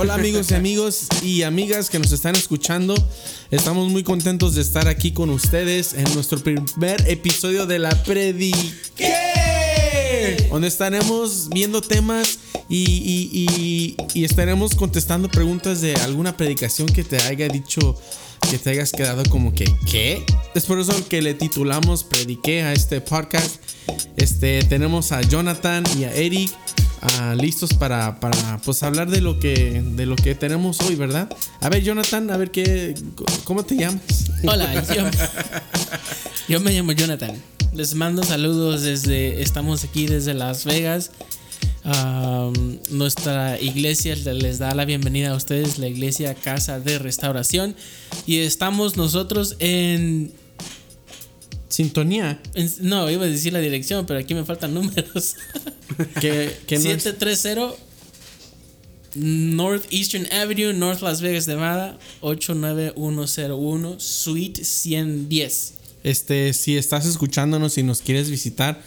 Hola amigos y amigos y amigas que nos están escuchando. Estamos muy contentos de estar aquí con ustedes en nuestro primer episodio de la Predi. Donde estaremos viendo temas y, y- y- y estaremos contestando preguntas de alguna predicación que te haya dicho, que te hayas quedado como que, ¿qué? Es por eso que le titulamos Prediqué a este podcast. Este, tenemos a Jonathan y a Eric ah, listos para, para pues hablar de lo que de lo que tenemos hoy, ¿verdad? A ver, Jonathan, a ver qué cómo te llamas. Hola, yo, me llamo Jonathan. Les mando saludos desde, estamos aquí desde Las Vegas. Nuestra iglesia les da la bienvenida a ustedes, la iglesia Casa de Restauración. Y estamos nosotros en, Sintonía. no, iba a decir la dirección, pero aquí me faltan números. Que, que no es- 730 Northeastern Avenue, North Las Vegas, Nevada, 89101, Suite 110. Este, si estás escuchándonos y nos quieres visitar,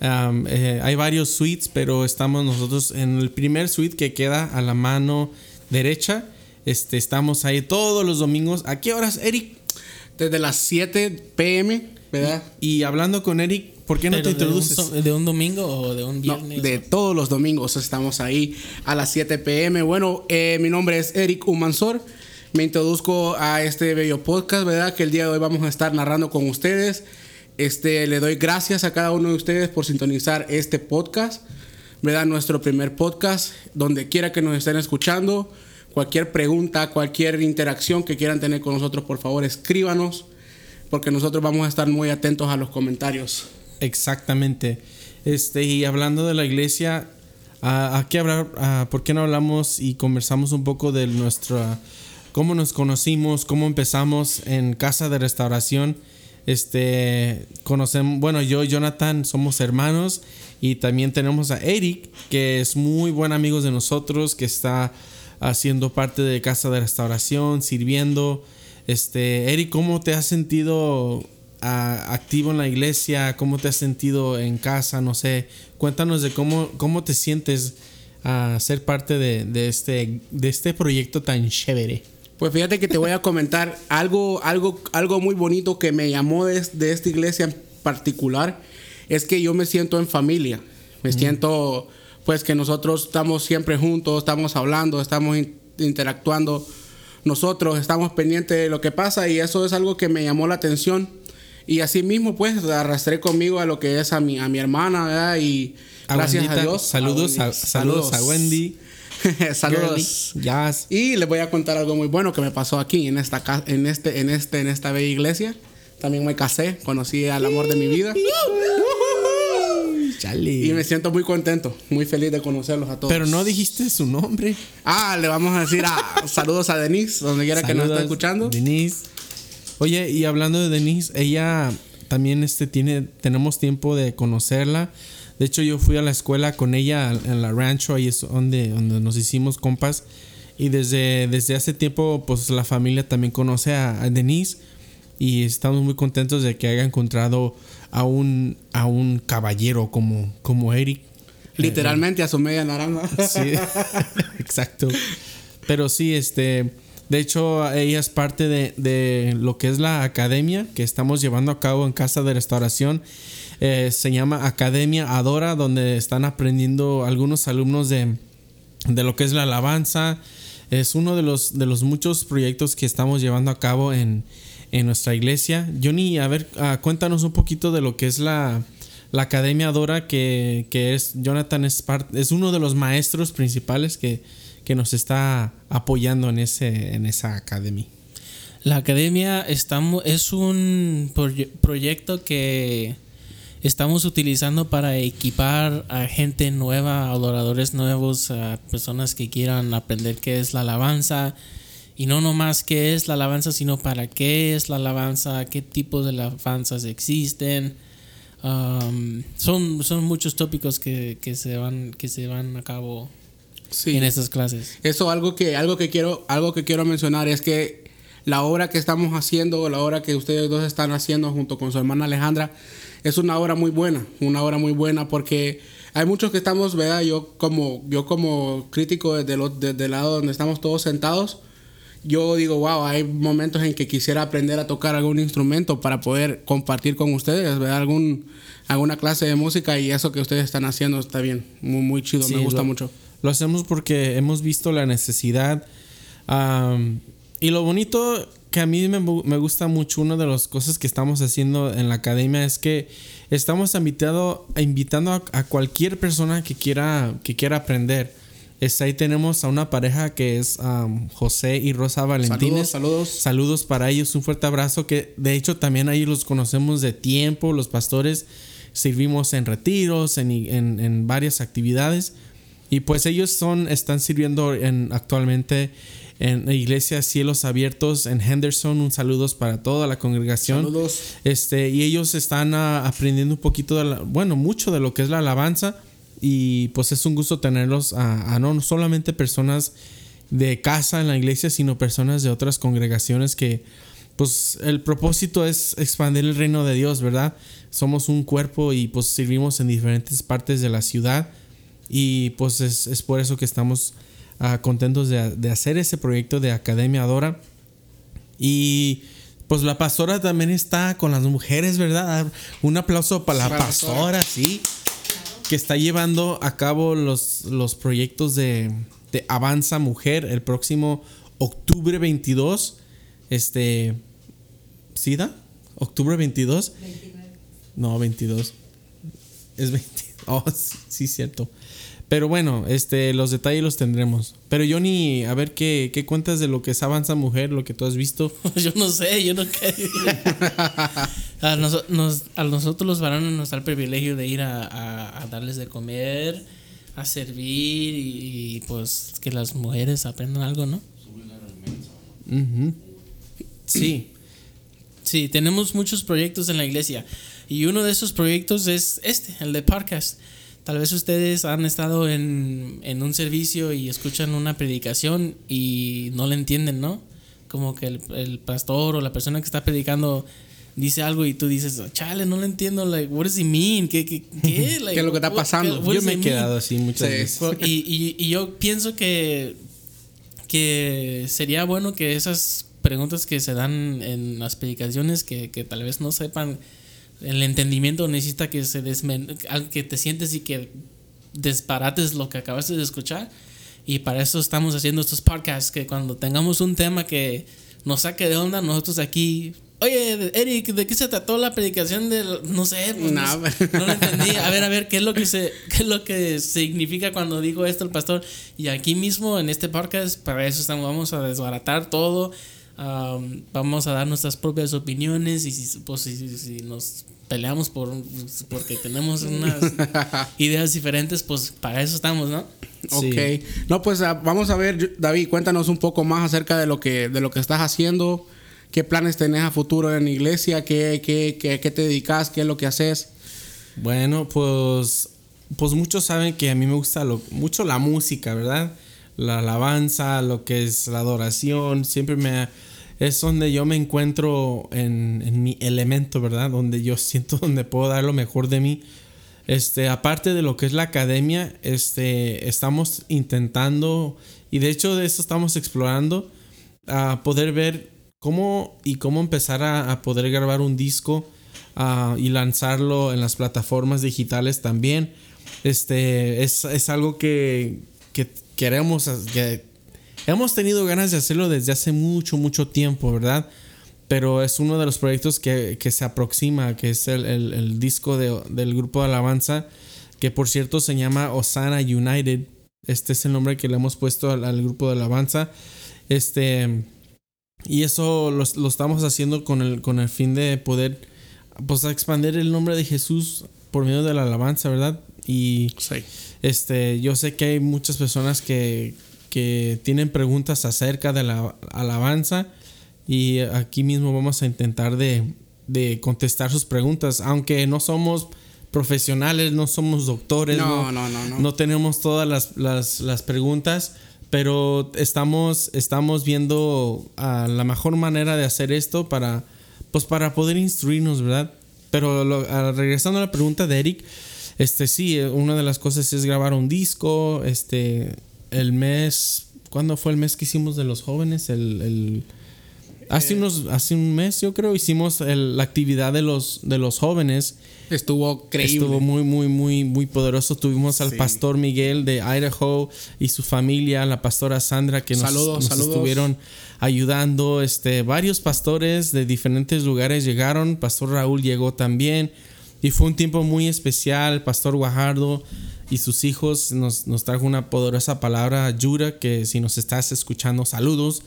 um, eh, hay varios suites, pero estamos nosotros en el primer suite que queda a la mano derecha. Este, estamos ahí todos los domingos. ¿A qué horas, Eric? Desde las 7 pm, ¿verdad? Y hablando con Eric, ¿por qué no Pero te de un introduces? ¿De un, domingo o de un No, viernes? de todos los domingos estamos ahí a las 7 pm. Bueno, eh, mi nombre es Eric Humansor. Me introduzco a este bello podcast, ¿verdad? Que el día de hoy vamos a estar narrando con ustedes. Este, le doy gracias a cada uno de ustedes por sintonizar este podcast, ¿verdad? Nuestro primer podcast, donde quiera que nos estén escuchando. Cualquier pregunta, cualquier interacción que quieran tener con nosotros, por favor, escríbanos, porque nosotros vamos a estar muy atentos a los comentarios. Exactamente. Este, y hablando de la iglesia, ¿a, a qué hablar? ¿Por qué no hablamos y conversamos un poco de nuestra cómo nos conocimos, cómo empezamos en casa de restauración? Este, conocemos, bueno, yo y Jonathan somos hermanos y también tenemos a Eric, que es muy buen amigo de nosotros, que está haciendo parte de casa de restauración, sirviendo. Este, Eric, ¿cómo te has sentido ah, activo en la iglesia? ¿Cómo te has sentido en casa? No sé, cuéntanos de cómo, cómo te sientes a ser parte de, de este, de este proyecto tan chévere. Pues fíjate que te voy a comentar algo, algo, algo muy bonito que me llamó de, de esta iglesia en particular. Es que yo me siento en familia. Me siento, pues, que nosotros estamos siempre juntos, estamos hablando, estamos in- interactuando. Nosotros estamos pendientes de lo que pasa y eso es algo que me llamó la atención. Y así mismo, pues, arrastré conmigo a lo que es a mi, a mi hermana, ¿verdad? Y A gracias Wendita, a Dios. Saludos a, Wendy. saludos a Wendy. saludos. Jazz. Y les voy a contar algo muy bueno que me pasó aquí en esta en este en este en esta bella iglesia. También me casé, conocí al amor de mi vida Chale. y me siento muy contento, muy feliz de conocerlos a todos. Pero no dijiste su nombre. Ah, le vamos a decir a, saludos a Denise, donde quiera que nos esté escuchando. Denise. Oye, y hablando de Denise, ella también este tiene tenemos tiempo de conocerla. De hecho, yo fui a la escuela con ella en la rancho, ahí es donde, donde nos hicimos compas. Y desde, desde hace tiempo, pues la familia también conoce a, a Denise. Y estamos muy contentos de que haya encontrado a un, a un caballero como, como Eric. Literalmente a su media naranja. Sí, exacto. Pero sí, este, de hecho, ella es parte de, de lo que es la academia que estamos llevando a cabo en Casa de Restauración. Eh, se llama Academia Adora, donde están aprendiendo algunos alumnos de, de lo que es la alabanza. Es uno de los, de los muchos proyectos que estamos llevando a cabo en, en nuestra iglesia. Johnny, a ver, ah, cuéntanos un poquito de lo que es la, la Academia Adora, que, que es Jonathan es, es uno de los maestros principales que, que nos está apoyando en, ese, en esa academia. La academia estamos, es un proye- proyecto que estamos utilizando para equipar a gente nueva, adoradores nuevos, a personas que quieran aprender qué es la alabanza. Y no nomás qué es la alabanza, sino para qué es la alabanza, qué tipos de alabanzas existen. Um, son, son muchos tópicos que, que se van, que se van a cabo Sí. en estas clases. Eso algo que algo que quiero algo que quiero mencionar es que la obra que estamos haciendo, la obra que ustedes dos están haciendo junto con su hermana Alejandra, es una obra muy buena, una obra muy buena porque hay muchos que estamos, ¿verdad? Yo como, yo como crítico desde, lo, desde el lado donde estamos todos sentados, yo digo, wow, hay momentos en que quisiera aprender a tocar algún instrumento para poder compartir con ustedes, ¿verdad? Algún, alguna clase de música y eso que ustedes están haciendo está bien, muy, muy chido, Sí, me gusta lo- mucho. Lo hacemos porque hemos visto la necesidad. am, y lo bonito que a mí me, me gusta mucho, una de las cosas que estamos haciendo en la academia es que estamos invitado, invitando a, a cualquier persona que quiera, que quiera aprender. Este, ahí tenemos a una pareja que es am, José y Rosa Valentines. Saludos, saludos. Saludos para ellos, un fuerte abrazo que de hecho también ahí los conocemos de tiempo, los pastores servimos en retiros, en, en- en varias actividades y pues ellos son, están sirviendo en, actualmente en la iglesia Cielos Abiertos en Henderson, un saludos para toda la congregación. Saludos. Este, y ellos están ah, aprendiendo un poquito, de la- bueno, mucho de lo que es la alabanza. Y pues es un gusto tenerlos a, a no solamente personas de casa en la iglesia, sino personas de otras congregaciones que, pues el propósito es expandir el reino de Dios, ¿verdad? Somos un cuerpo y pues servimos en diferentes partes de la ciudad. Y pues es, es por eso que estamos ah, contentos de, de hacer ese proyecto de Academia Adora. Y pues la pastora también está con las mujeres, ¿verdad? Un aplauso para la Para la pastora, sí. Que está llevando a cabo los, los proyectos de, de Avanza Mujer el próximo octubre 22. Este. ¿Sí da? ¿Octubre 22? No, 22. Es 20. Oh, sí, sí, cierto. Pero bueno, este, los detalles los tendremos. Pero Johnny, a ver qué, qué cuentas de lo que es Avanza Mujer, lo que tú has visto. Yo no sé, yo no qué. a, noso- nos- a nosotros los varones nos da el privilegio de ir a, a- a darles de comer, a servir y, y, pues que las mujeres aprendan algo, ¿no? Ujú. Sí. Sí, tenemos muchos proyectos en la iglesia y uno de esos proyectos es este, el de podcast. Tal vez ustedes han estado en, en un servicio y escuchan una predicación y no le entienden, ¿no? Como que el, el pastor o la persona que está predicando dice algo y tú dices, chale, no le entiendo, like, what does he mean? ¿Qué, qué, qué? Like, ¿Qué es lo que está pasando? what Yo me he mean? quedado así muchas Sí. veces. Y, y- y yo pienso que, que sería bueno que esas preguntas que se dan en las predicaciones, que, que tal vez no sepan el entendimiento, necesita que se desmen que te sientes y que disparates lo que acabaste de escuchar. Y para eso estamos haciendo estos podcasts, que cuando tengamos un tema que nos saque de onda, nosotros aquí... Oye, Eric, ¿de qué se trató la predicación del no sé, pues, no, Nah. no lo entendí. A ver, a ver, ¿qué es lo que se qué es lo que significa cuando dijo esto el pastor? Y aquí mismo en este podcast para eso estamos vamos a desbaratar todo. Am, vamos a dar nuestras propias opiniones y si, pues, si, si- si nos peleamos por porque tenemos unas ideas diferentes, pues para eso estamos, ¿no? Sí. Ok. No, pues ah, vamos a ver, David, cuéntanos un poco más acerca de lo que, de lo que estás haciendo. ¿Qué planes tenés a futuro en la iglesia? ¿Qué, qué, qué, qué te dedicas? ¿Qué es lo que haces? Bueno, pues, pues muchos saben que a mí me gusta lo- mucho la música, ¿verdad? La alabanza, lo que es la adoración, siempre me... Es donde yo me encuentro en, mi elemento, ¿verdad? Donde yo siento donde puedo dar lo mejor de mí. Este, aparte de lo que es la academia, este, estamos intentando, y de hecho de eso estamos explorando, a poder ver cómo y cómo empezar a, poder grabar un disco ah, y lanzarlo en las plataformas digitales también. Este es, es algo que, que queremos, que hemos tenido ganas de hacerlo desde hace mucho, mucho tiempo, ¿verdad? Pero es uno de los proyectos que, que se aproxima, que es el, disco de- del grupo de alabanza, que por cierto se llama Osana United. Este es el nombre que le hemos puesto al, al grupo de alabanza. Este, y eso lo, lo estamos haciendo con el, con el fin de poder pues, expandir el nombre de Jesús por medio de la alabanza, ¿verdad? Y Sí. Este, yo sé que hay muchas personas que, que tienen preguntas acerca de la alabanza y aquí mismo vamos a intentar de, de contestar sus preguntas, aunque no somos profesionales, no somos doctores, No, no, no, no. no tenemos todas las, las- las preguntas, pero estamos, estamos viendo ah, la mejor manera de hacer esto para, pues para poder instruirnos, ¿verdad? Pero lo- regresando a la pregunta de Eric, Este sí, eh, una de las cosas es grabar un disco. Este, el mes, ¿cuándo fue el mes que hicimos de los jóvenes? El, el hace unos, hace un mes yo creo hicimos el- la actividad de los de los jóvenes. Estuvo creíble. Estuvo muy, muy, muy, muy poderoso. Tuvimos al Sí. pastor Miguel de Idaho y su familia, la pastora Sandra, que nos, Saludos, nos saludos. estuvieron ayudando. Este, varios pastores de diferentes lugares llegaron. Pastor Raúl llegó también. Y fue un tiempo muy especial. Pastor Guajardo y sus hijos nos, nos trajo una poderosa palabra, Yura, que si nos estás escuchando, saludos.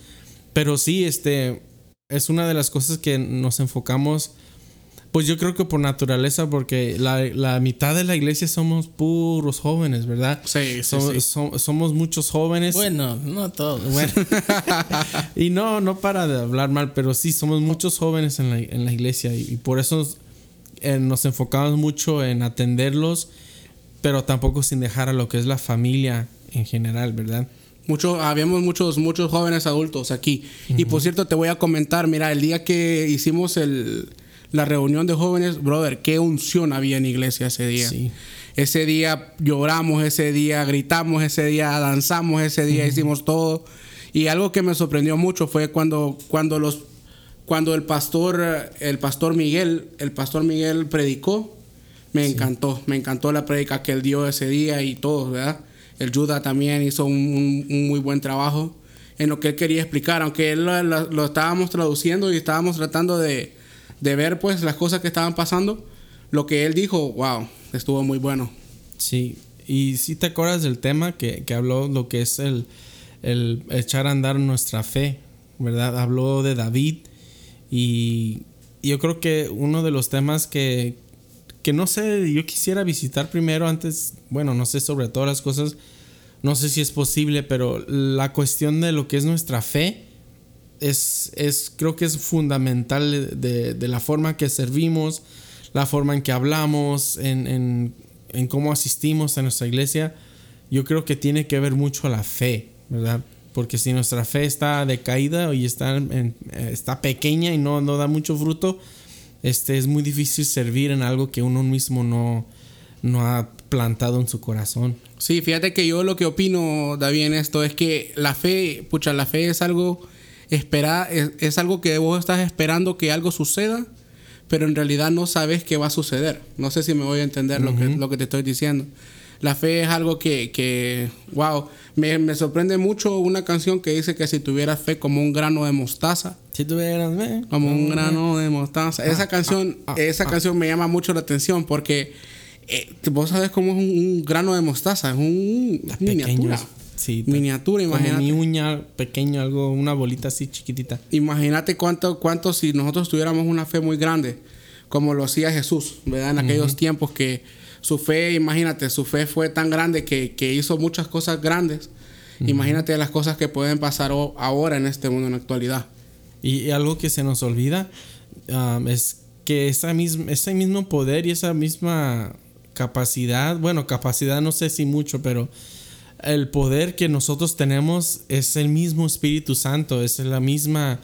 Pero sí, este, es una de las cosas que nos enfocamos. Pues yo creo que por naturaleza, porque la, la mitad de la iglesia somos puros jóvenes, ¿verdad? Sí, sí, Somos, sí. somos muchos jóvenes. Bueno, no todos. Bueno. y no, no para de hablar mal, pero sí, somos muchos jóvenes en la, en la iglesia y, y por eso eh, nos enfocamos mucho en atenderlos, pero tampoco sin dejar a lo que es la familia en general, ¿verdad? Mucho, habíamos muchos, muchos jóvenes adultos aquí. Y por cierto, te voy a comentar, mira, el día que hicimos el, la reunión de jóvenes, brother, qué unción había en iglesia ese día. Sí. Ese día lloramos, ese día gritamos, ese día danzamos, ese día hicimos todo. Y algo que me sorprendió mucho fue cuando, cuando los cuando el pastor, el pastor Miguel, el pastor Miguel predicó, me encantó, me encantó la predica que él dio ese día y todo, ¿verdad? El Judah también hizo un, un- un muy buen trabajo en lo que él quería explicar, aunque él lo, lo- lo estábamos traduciendo y estábamos tratando de, de ver pues las cosas que estaban pasando, lo que él dijo, wow, estuvo muy bueno. Sí, y si te acuerdas del tema que, que habló lo que es el, el echar a andar nuestra fe, ¿verdad? Habló de David y yo creo que uno de los temas que, que no sé, yo quisiera visitar primero antes, bueno, no sé sobre todas las cosas, no sé si es posible, pero la cuestión de lo que es nuestra fe es, es creo que es fundamental de, de la forma que servimos, la forma en que hablamos, en, en, cómo asistimos a nuestra iglesia. Yo creo que tiene que ver mucho la fe, ¿verdad? Porque si nuestra fe está decaída y está, en- está pequeña y no, no da mucho fruto, este, es muy difícil servir en algo que uno mismo no, no ha plantado en su corazón. Sí, fíjate que yo lo que opino, David, en esto es que la fe, pucha, la fe es algo espera, es, es algo que vos estás esperando que algo suceda, pero en realidad no sabes qué va a suceder. No sé si me voy a entender lo, que, lo que te estoy diciendo. La fe es algo que, que wow, me, me sorprende mucho una canción que dice que si tuvieras fe como un grano de mostaza, Si tuvieras, eh, como un grano de mostaza. Esa canción, esa canción me llama mucho la atención porque eh, vos sabes cómo es un, un grano de mostaza, es un pequeño, miniatura. sí, miniatura, imagínate. mi uña pequeño, algo, una bolita así chiquitita. Imagínate cuánto, cuánto si nosotros tuviéramos una fe muy grande, como lo hacía Jesús, ¿verdad? En aquellos tiempos que su fe, imagínate, su fe fue tan grande que, que hizo muchas cosas grandes. Imagínate las cosas que pueden pasar ahora en este mundo en la actualidad. Y, y algo que se nos olvida um, es que esa misma, ese mismo poder y esa misma capacidad, bueno, capacidad no sé si mucho, pero el poder que nosotros tenemos es el mismo Espíritu Santo, es la misma,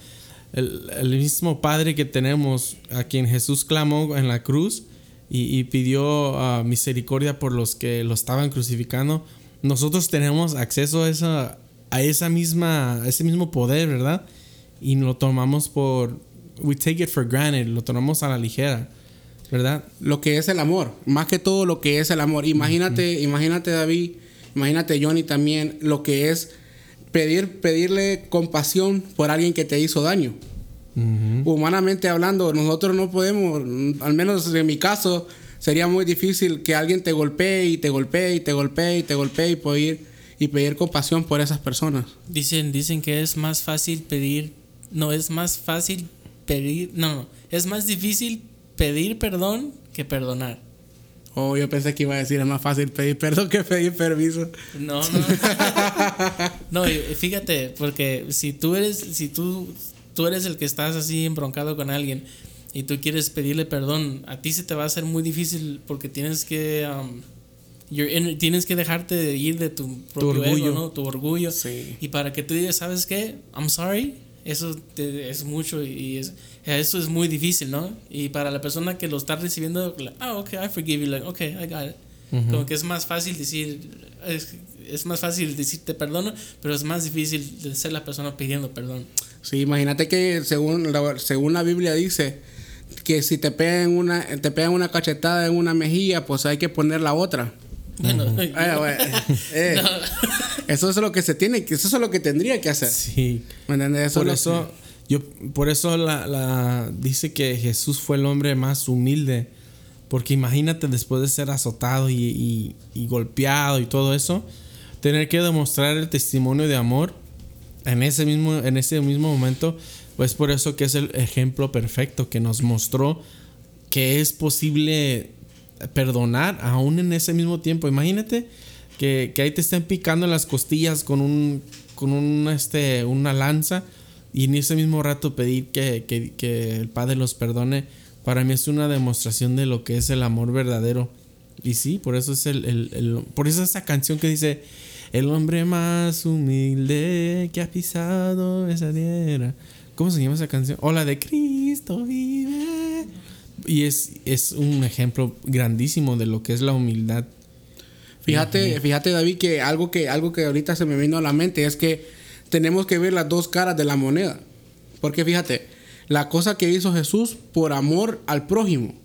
el, el mismo Padre que tenemos, a quien Jesús clamó en la cruz y, y pidió ah, misericordia por los que lo estaban crucificando. Nosotros tenemos acceso a esa, a esa misma, a ese mismo poder, ¿verdad? Y lo tomamos por, we take it for granted, lo tomamos a la ligera, ¿verdad? lo que es el amor, más que todo lo que es el amor. Imagínate, imagínate David, imagínate Johnny también, lo que es pedir, pedirle compasión por alguien que te hizo daño. Humanamente hablando, nosotros no podemos, al menos en mi caso, sería muy difícil que alguien te golpee y te golpee y te golpee y te golpee y pedir, y pedir compasión por esas personas. Dicen, dicen que es más fácil pedir, no es más fácil pedir, no, no, es más difícil pedir perdón que perdonar. Oh, yo pensé que iba a decir es más fácil pedir perdón que pedir permiso. No, no. no, y fíjate, porque si tú eres, si tú, tú eres el que estás así embroncado con alguien y tú quieres pedirle perdón, a ti se te va a hacer muy difícil porque tienes que, um, tienes que dejarte de ir de tu propio orgullo. ego, ¿no? Tu orgullo. Sí. Y para que tú digas, ¿sabes qué? I'm sorry. Eso te- es mucho y es, eso es muy difícil, ¿no? Y para la persona que lo está recibiendo, like, ah, ok, I forgive you, like, ok, I got it. Como que es más fácil decir, es, es, más fácil decir te perdono, pero es más difícil de ser la persona pidiendo perdón. Sí, imagínate que según la, según la Biblia dice que si te pegan una, te pegan una cachetada en una mejilla, pues hay que poner la otra. Bueno, eh, eh, eso es lo que se tiene, eso es lo que tendría que hacer. Sí. por eso, yo, por eso la, la, dice que Jesús fue el hombre más humilde. Porque imagínate después de ser azotado y, y, golpeado y todo eso, tener que demostrar el testimonio de amor en ese mismo, en ese mismo momento, pues por eso que es el ejemplo perfecto que nos mostró que es posible perdonar aún en ese mismo tiempo. Imagínate que, ahí te estén picando las costillas con un con un, este, una lanza y en ese mismo rato pedir que, el Padre los perdone. Para mí es una demostración de lo que es el amor verdadero. Y sí, por eso es el, por eso esa canción que dice el hombre más humilde que ha pisado esa tierra. ¿Cómo se llama esa canción? Hola de Cristo vive. Y es, es un ejemplo grandísimo de lo que es la humildad. Fíjate, fíjate David, que algo, que algo que ahorita se me vino a la mente es que tenemos que ver las dos caras de la moneda. Porque fíjate, la cosa que hizo Jesús por amor al prójimo.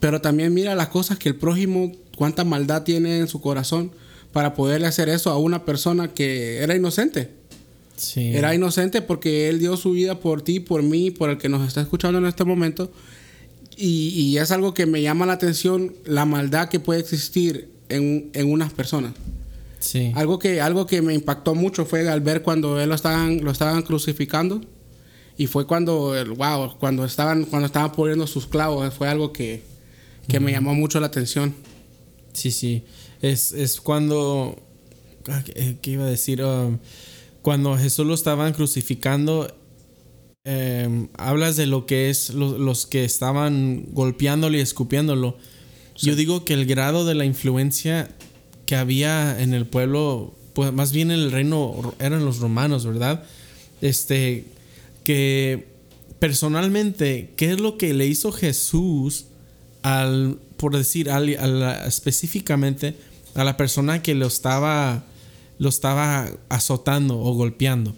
Pero también mira las cosas que el prójimo, cuánta maldad tiene en su corazón para poderle hacer eso a una persona que era inocente. Sí. Era inocente porque él dio su vida por ti, por mí, por el que nos está escuchando en este momento. Y, es algo que me llama la atención, la maldad que puede existir en, unas personas. Sí. Algo que, algo que me impactó mucho fue al ver cuando él lo estaban, lo estaban crucificando. Y fue cuando, wow, cuando estaban, cuando estaban poniendo sus clavos, fue algo que, me llamó mucho la atención. Sí, sí. Es, es cuando, ah, ¿qué iba a decir? Um, cuando Jesús lo estaban crucificando, Em, hablas de lo que es los que estaban golpeándolo y escupiéndolo. Yo digo que el grado de la influencia que había en el pueblo, pues más bien en el reino eran los romanos, ¿verdad? Este, que personalmente, ¿qué es lo que le hizo Jesús al, por decir, específicamente a la persona que lo estaba, lo estaba azotando o golpeando?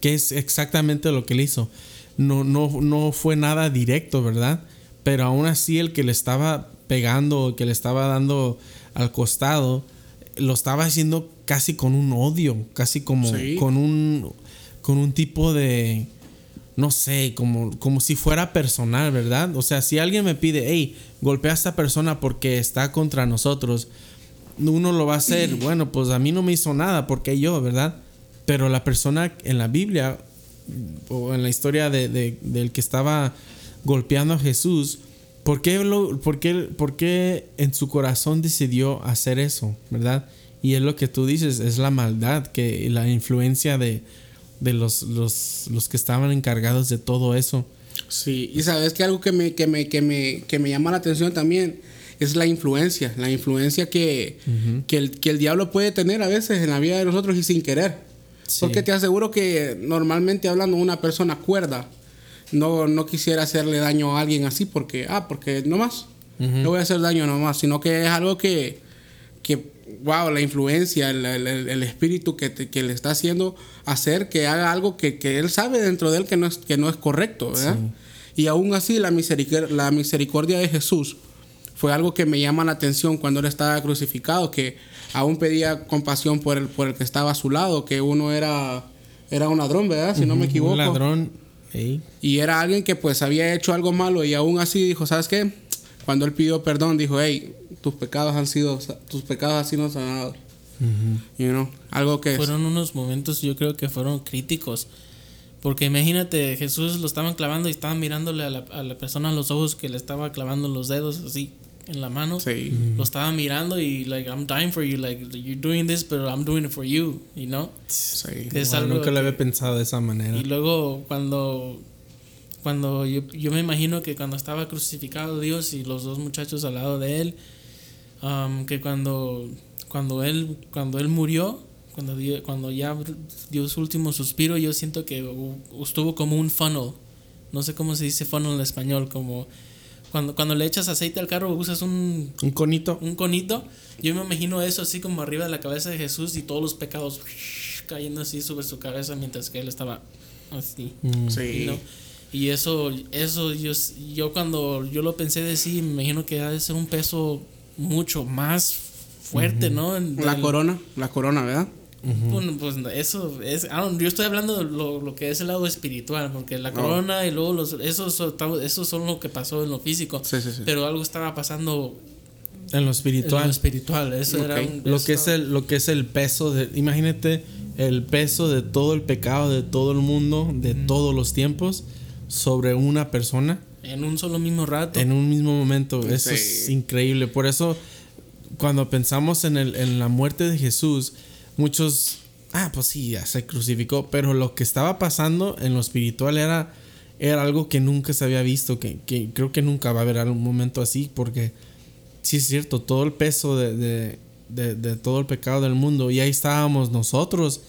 que es exactamente lo que le hizo. No, no, no fue nada directo, ¿verdad? Pero aún así el que le estaba pegando, que le estaba dando al costado, lo estaba haciendo casi con un odio, casi como con un con un tipo de no sé, como, como si fuera personal, ¿verdad? O sea, si alguien me pide, hey, golpea a esta persona porque está contra nosotros, uno lo va a hacer, bueno, pues a mí no me hizo nada, porque yo, ¿verdad? Pero la persona en la Biblia o en la historia de, del que estaba golpeando a Jesús, ¿por qué, lo, por, qué, en su corazón decidió hacer eso? ¿Verdad? Y es lo que tú dices, es la maldad, que la influencia de, los, los, los, que estaban encargados de todo eso. Sí, y sabes que algo que me, que me, que me, que me llama la atención también es la influencia, la influencia que, que, el, que el diablo puede tener a veces en la vida de nosotros y sin querer. Porque te aseguro que normalmente hablando una persona cuerda, no, no quisiera hacerle daño a alguien así porque, ah, porque no más, no voy a hacer daño nomás, sino que es algo que, que wow, la influencia, el, el, espíritu que, que, le está haciendo hacer que haga algo que, que, él sabe dentro de él que no es, que no es correcto, ¿verdad? Y aún así la misericordia, la misericordia de Jesús fue algo que me llama la atención cuando él estaba crucificado, que aún pedía compasión por el, por el que estaba a su lado, que uno era, era un ladrón, ¿verdad? Si no me equivoco. Un ladrón. Y era alguien que pues había hecho algo malo y aún así dijo, ¿sabes qué? Cuando él pidió perdón, dijo, hey, tus pecados han sido, tus pecados han sido sanados. you know, algo que... Fueron unos momentos, yo creo que fueron críticos. Porque imagínate, Jesús lo estaban clavando y estaban mirándole a la, a la persona a los ojos que le estaba clavando los dedos así en la mano. Sí. Lo estaba mirando y like I'm dying for you, like you're doing this, but I'm doing it for you, you know. Sí. nunca lo había pensado de esa manera. Y luego cuando cuando yo, yo, me imagino que cuando estaba crucificado Dios y los dos muchachos al lado de él, um, que cuando cuando él cuando él murió, cuando cuando ya dio su último suspiro, yo siento que estuvo como un funnel. No sé cómo se dice funnel en español, como cuando, cuando le echas aceite al carro usas un, Un conito. un conito. Yo me imagino eso así como arriba de la cabeza de Jesús y todos los pecados cayendo así sobre su cabeza mientras que él estaba así. Sí. ¿no? Y eso, eso yo, yo cuando yo lo pensé de sí, me imagino que ha de ser un peso mucho más fuerte, ¿no? En- La del- corona, la corona, ¿verdad? Bueno, pues eso es. Don't- yo estoy hablando de lo, lo que es el lado espiritual, porque la corona y luego los. Esos son, esos son lo que pasó en lo físico. Sí, sí, sí. Pero algo estaba pasando En lo en lo espiritual. espiritual. Eso era Ok. un- Lo eso que es el, lo que es el peso de. Imagínate el peso de todo el pecado de todo el mundo, de todos los tiempos, sobre una persona En un solo mismo rato. en un mismo momento. Eso Sí. es increíble. Por eso, cuando pensamos en, el, en la muerte de Jesús, muchos. Ah, pues sí, ya se crucificó. Pero lo que estaba pasando en lo espiritual era, era algo que nunca se había visto. Que, creo que nunca va a haber algún momento así. Porque sí es cierto, todo el peso de, de, de- todo el pecado del mundo. Y ahí estábamos nosotros.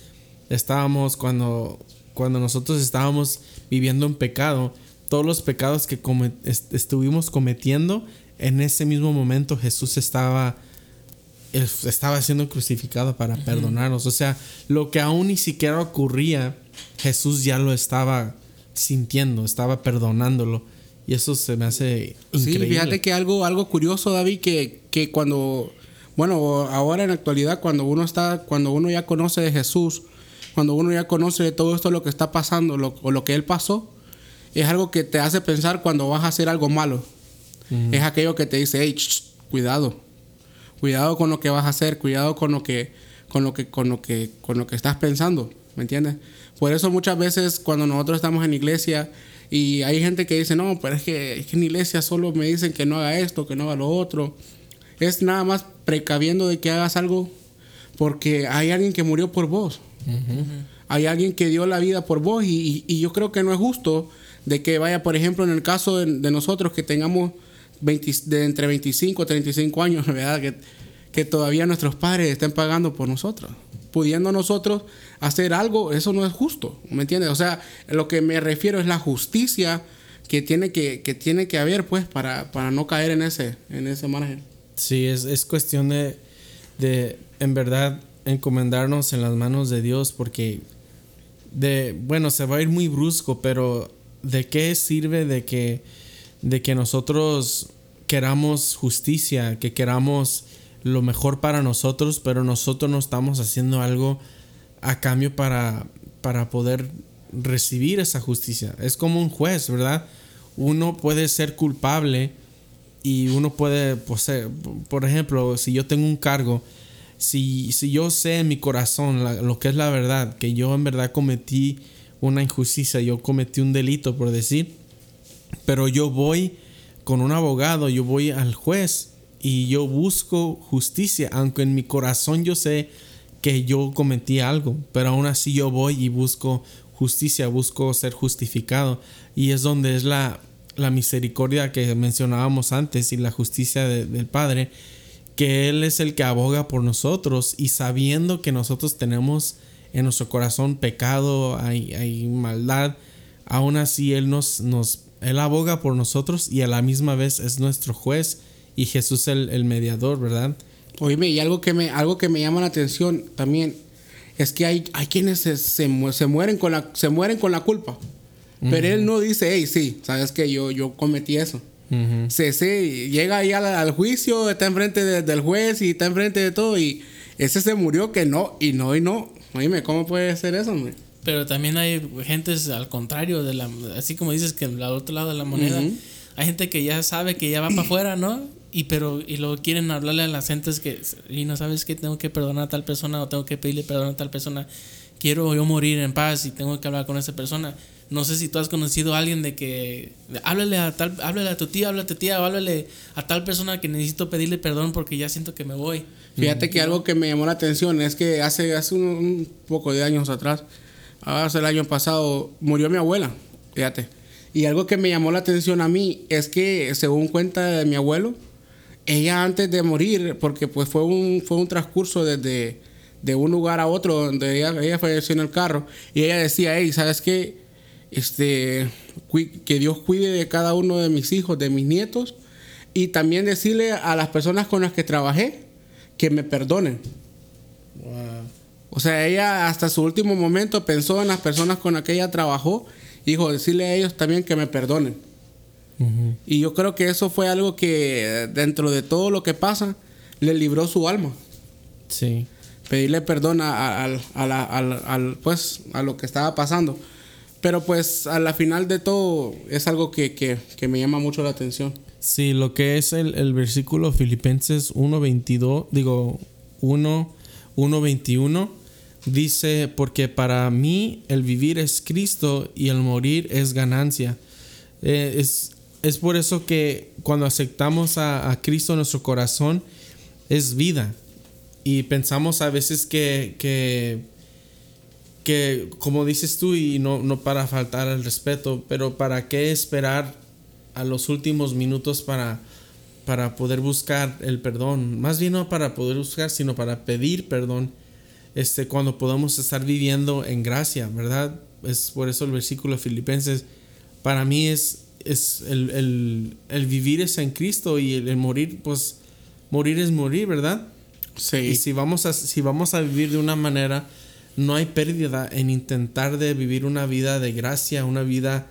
Estábamos cuando, cuando nosotros estábamos viviendo en pecado. Todos los pecados que come- est- estuvimos cometiendo, en ese mismo momento Jesús estaba, él estaba siendo crucificado para perdonarnos. O sea, lo que aún ni siquiera ocurría, Jesús ya lo estaba sintiendo, estaba perdonándolo. Y eso se me hace increíble. Sí, fíjate que algo, algo curioso, David, que, que cuando, bueno, ahora en la actualidad, cuando uno está, cuando uno ya conoce de Jesús, cuando uno ya conoce de todo esto lo que está pasando, lo, o lo que él pasó, es algo que te hace pensar cuando vas a hacer algo malo. Es aquello que te dice, hey, ch, ch, cuidado, cuidado con lo que vas a hacer, cuidado con lo que, con lo que, con lo que, con lo que estás pensando, ¿me entiendes? Por eso muchas veces cuando nosotros estamos en iglesia y hay gente que dice, no, pero es que, es que en iglesia solo me dicen que no haga esto, que no haga lo otro, es nada más precaviendo de que hagas algo porque hay alguien que murió por vos. Hay alguien que dio la vida por vos y, y- y yo creo que no es justo de que vaya, por ejemplo, en el caso de, de nosotros que tengamos 20 de entre 25 y 35 años, ¿verdad? Que, que todavía nuestros padres estén pagando por nosotros. Pudiendo nosotros hacer algo, eso no es justo, ¿me entiendes? O sea, lo que me refiero es la justicia que tiene que, que, tiene que haber, pues, para, para no caer en ese, en ese margen. Sí, es, es cuestión de, de, en verdad, encomendarnos en las manos de Dios porque, de, bueno, se va a ir muy brusco, pero ¿de qué sirve de que, de que nosotros queramos justicia, que queramos lo mejor para nosotros, pero nosotros no estamos haciendo algo a cambio para, para poder recibir esa justicia? Es como un juez, ¿verdad? Uno puede ser culpable y uno puede, ser- por ejemplo, si yo tengo un cargo, si, si yo sé en mi corazón lo que es la verdad, que yo en verdad cometí una injusticia, yo cometí un delito, por decir, pero yo voy con un abogado, yo voy al juez y yo busco justicia, aunque en mi corazón yo sé que yo cometí algo, pero aún así yo voy y busco justicia, busco ser justificado. Y es donde es la, la misericordia que mencionábamos antes y la justicia de- del Padre, que Él es el que aboga por nosotros y sabiendo que nosotros tenemos en nuestro corazón pecado, hay, hay maldad, aún así Él nos, nos Él aboga por nosotros y a la misma vez es nuestro juez y Jesús el, el mediador, ¿verdad? Oíme, y algo que me, algo que me llama la atención también es que hay, hay quienes se, se, mu- se mueren con la, se mueren con la culpa. Pero él no dice, hey, sí, sabes que yo, yo cometí eso. se, se llega ahí al, al juicio, está enfrente de- del juez y está enfrente de todo y ese se murió que no, y no, y no. Oíme, ¿cómo puede ser eso, hombre? Pero también hay gentes al contrario, de la, así como dices que al otro lado de la moneda, Ujú. hay gente que ya sabe que ya va para afuera, ¿no? Y pero y luego quieren hablarle a las gentes que y no sabes que tengo que perdonar a tal persona o tengo que pedirle perdón a tal persona. Quiero yo morir en paz y tengo que hablar con esa persona. No sé si tú has conocido a alguien de que de, háblale a tal háblale a tu tía, háblale a tu tía, o háblale a tal persona que necesito pedirle perdón porque ya siento que me voy. Fíjate que algo que me llamó la atención es que hace, hace un, un poco de años atrás, hace el año pasado, murió mi abuela, fíjate. Y algo que me llamó la atención a mí es que, según cuenta de mi abuelo, ella antes de morir, porque pues fue un, fue un transcurso desde de un lugar a otro donde ella, ella falleció en el carro, y ella decía, hey, ¿sabes qué? Este, que Dios cuide de cada uno de mis hijos, de mis nietos, y también decirle a las personas con las que trabajé que me perdonen. O sea, ella hasta su último momento pensó en las personas con las que ella trabajó y dijo, decirle a ellos también que me perdonen. Y yo creo que eso fue algo que dentro de todo lo que pasa, le libró su alma. Sí. Pedirle perdón a, al, pues, a lo que estaba pasando. Pero pues a la final de todo es algo que, me llama mucho la atención. Sí, lo que es el, el versículo Filipenses 1.22, digo 1, 1.21, dice, porque para mí el vivir es Cristo y el morir es ganancia. Eh, es, es por eso que cuando aceptamos a, Cristo en nuestro corazón es vida. Y pensamos a veces que, que, que como dices tú, y no, no para faltar al respeto, pero ¿para qué esperar a los últimos minutos para, para poder buscar el perdón? Más bien no para poder buscar, sino para pedir perdón este, cuando podamos estar viviendo en gracia, ¿verdad? Es por eso el versículo de Filipenses, para mí es es el, vivir es en Cristo y el, morir, pues morir es morir, ¿verdad? Sí. Y si vamos, a, si vamos a vivir de una manera, no hay pérdida en intentar de vivir una vida de gracia, una vida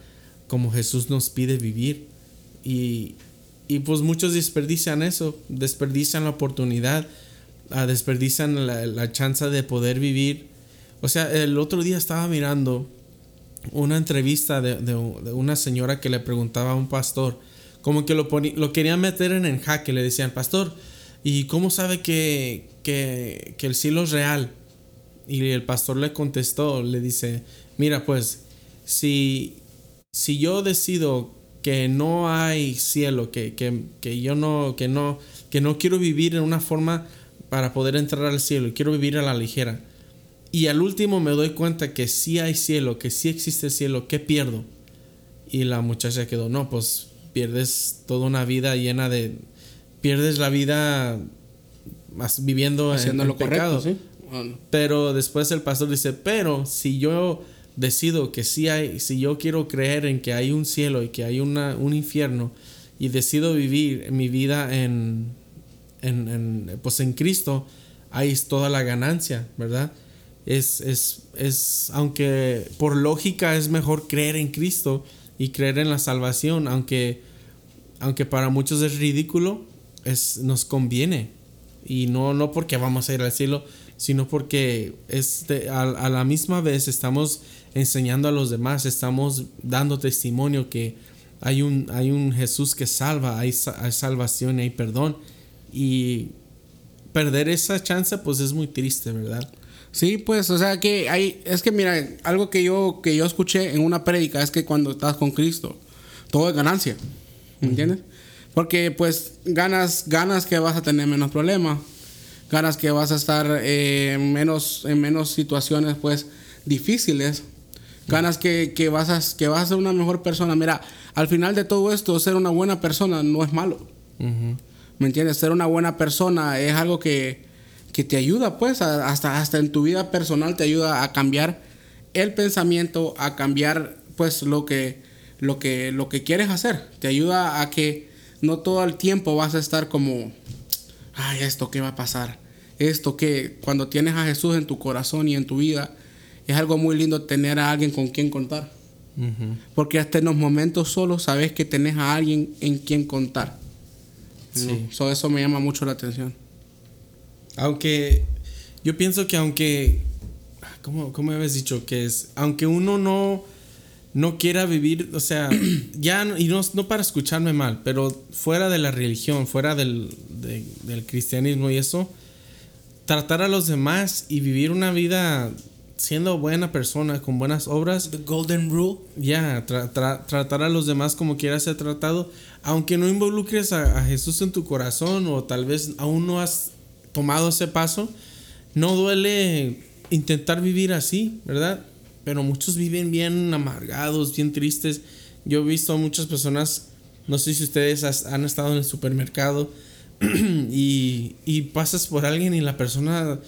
como Jesús nos pide vivir. Y, pues muchos desperdician eso, desperdician la oportunidad, ah, desperdician la, la chance de poder vivir. O sea, el otro día estaba mirando una entrevista de, una señora que le preguntaba a un pastor, como que lo, lo meter en el jaque, le decían, pastor, ¿y cómo sabe que, que, el cielo es real? Y el pastor le contestó, le dice, mira pues, si, si yo decido que no hay cielo, que, que, yo no, que no, que no quiero vivir en una forma para poder entrar al cielo, quiero vivir a la ligera, y al último me doy cuenta que sí hay cielo, que sí existe cielo, ¿qué pierdo? Y la muchacha quedó, no, pues pierdes toda una vida llena de... Pierdes la vida viviendo Haciendo en, lo pecado. ¿sí? Pero después el pastor dice, pero si yo decido que sí hay, si yo quiero creer en que hay un cielo y que hay una, un infierno y decido vivir mi vida en, en, en, pues en Cristo, es toda la ganancia, ¿verdad? es, es, es, aunque por lógica es mejor creer en Cristo y creer en la salvación, aunque, aunque para muchos es ridículo, es, nos conviene. Y no, no porque vamos a ir al cielo, sino porque es a, la misma vez estamos enseñando a los demás, estamos dando testimonio que hay un, hay un Jesús que salva, hay, hay salvación y hay perdón. Y perder esa chance pues es muy triste, ¿verdad? Sí, pues, o sea que hay, es que mira, algo que yo, que yo escuché en una prédica es que cuando estás con Cristo, todo es ganancia, ¿me entiendes? Porque pues ganas, ganas que vas a tener menos problemas, ganas que vas a estar eh, menos, en menos situaciones pues difíciles, ganas que, que, vas a, que vas a ser una mejor persona. Mira, al final de todo esto, ser una buena persona no es malo. ¿Me entiendes? Ser una buena persona es algo que, que te ayuda, pues, hasta, hasta en tu vida personal te ayuda a cambiar el pensamiento, a cambiar, pues, lo que, lo que, lo que quieres hacer. Te ayuda a que no todo el tiempo vas a estar como, ay, esto qué va a pasar. Esto que cuando tienes a Jesús en tu corazón y en tu vida, es algo muy lindo tener a alguien con quien contar. Porque hasta en los momentos solos sabes que tenés a alguien en quien contar. Sí. eso me llama mucho la atención. Aunque yo pienso que aunque, ¿cómo, cómo habías dicho? Que es, aunque uno no, no quiera vivir, o sea, ya, y no, no para escucharme mal, pero fuera de la religión, fuera del, del cristianismo y eso, tratar a los demás y vivir una vida siendo buena persona, con buenas obras. The Golden Rule. Ya, tratar a los demás como quieras ser tratado, aunque no involucres a, a, Jesús en tu corazón o tal vez aún no has tomado ese paso, no duele intentar vivir así, ¿verdad? Pero muchos viven bien amargados, bien tristes. Yo he visto a muchas personas, no sé si ustedes han estado en el supermercado y, pasas por alguien y la persona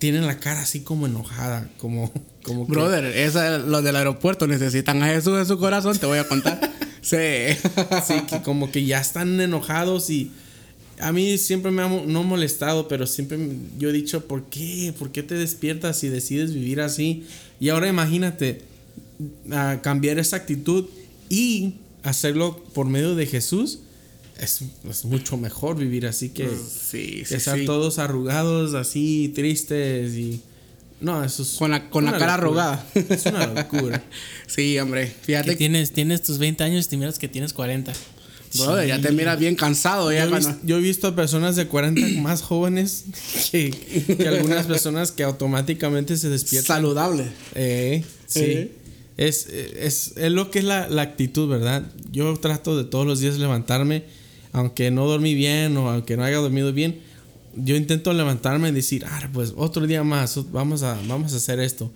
tienen la cara así como enojada, como, como que- Brother, esa, los del aeropuerto necesitan a Jesús en su corazón, te voy a contar. sí. Sí, que como que ya están enojados y a mí siempre me ha no molestado, pero siempre yo he dicho, ¿por qué? ¿Por qué te despiertas y decides vivir así? Y ahora imagínate cambiar esa actitud y hacerlo por medio de Jesús. Es, es mucho mejor vivir así que, Sí, que sí, estar sí. todos arrugados, así, tristes y... No, eso es... Con la, con la cara locura. arrugada. Es una locura. sí, hombre. Fíjate que, tienes, tienes tus 20 años y te miras que tienes 40. brother, ya te miras bien cansado. Yo Ya cuando- vis- yo he visto a personas de 40 más jóvenes que, que algunas personas que automáticamente se despiertan. saludable. Eh, sí. Eh. Es, es, es lo que es la, la actitud, ¿verdad? Yo trato de todos los días levantarme, aunque no dormí bien o aunque no haya dormido bien, yo intento levantarme y decir, ah, pues otro día más, vamos a, vamos a hacer esto.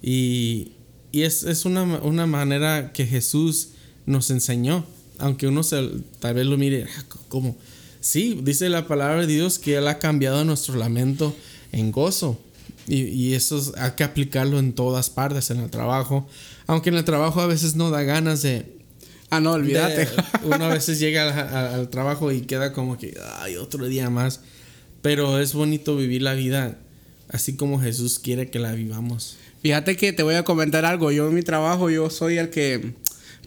Y, y es, es una, una manera que Jesús nos enseñó, aunque uno se, tal vez lo mire "Ah, como, sí, dice la palabra de Dios que Él ha cambiado nuestro lamento en gozo. Y, y eso es- hay que aplicarlo en todas partes, en el trabajo. Aunque en el trabajo a veces no da ganas de... Ah, no, olvídate. uno a veces llega al, al- al trabajo y queda como que, ay, otro día más. Pero es bonito vivir la vida así como Jesús quiere que la vivamos. Fíjate que te voy a comentar algo. Yo en mi trabajo, yo soy el que,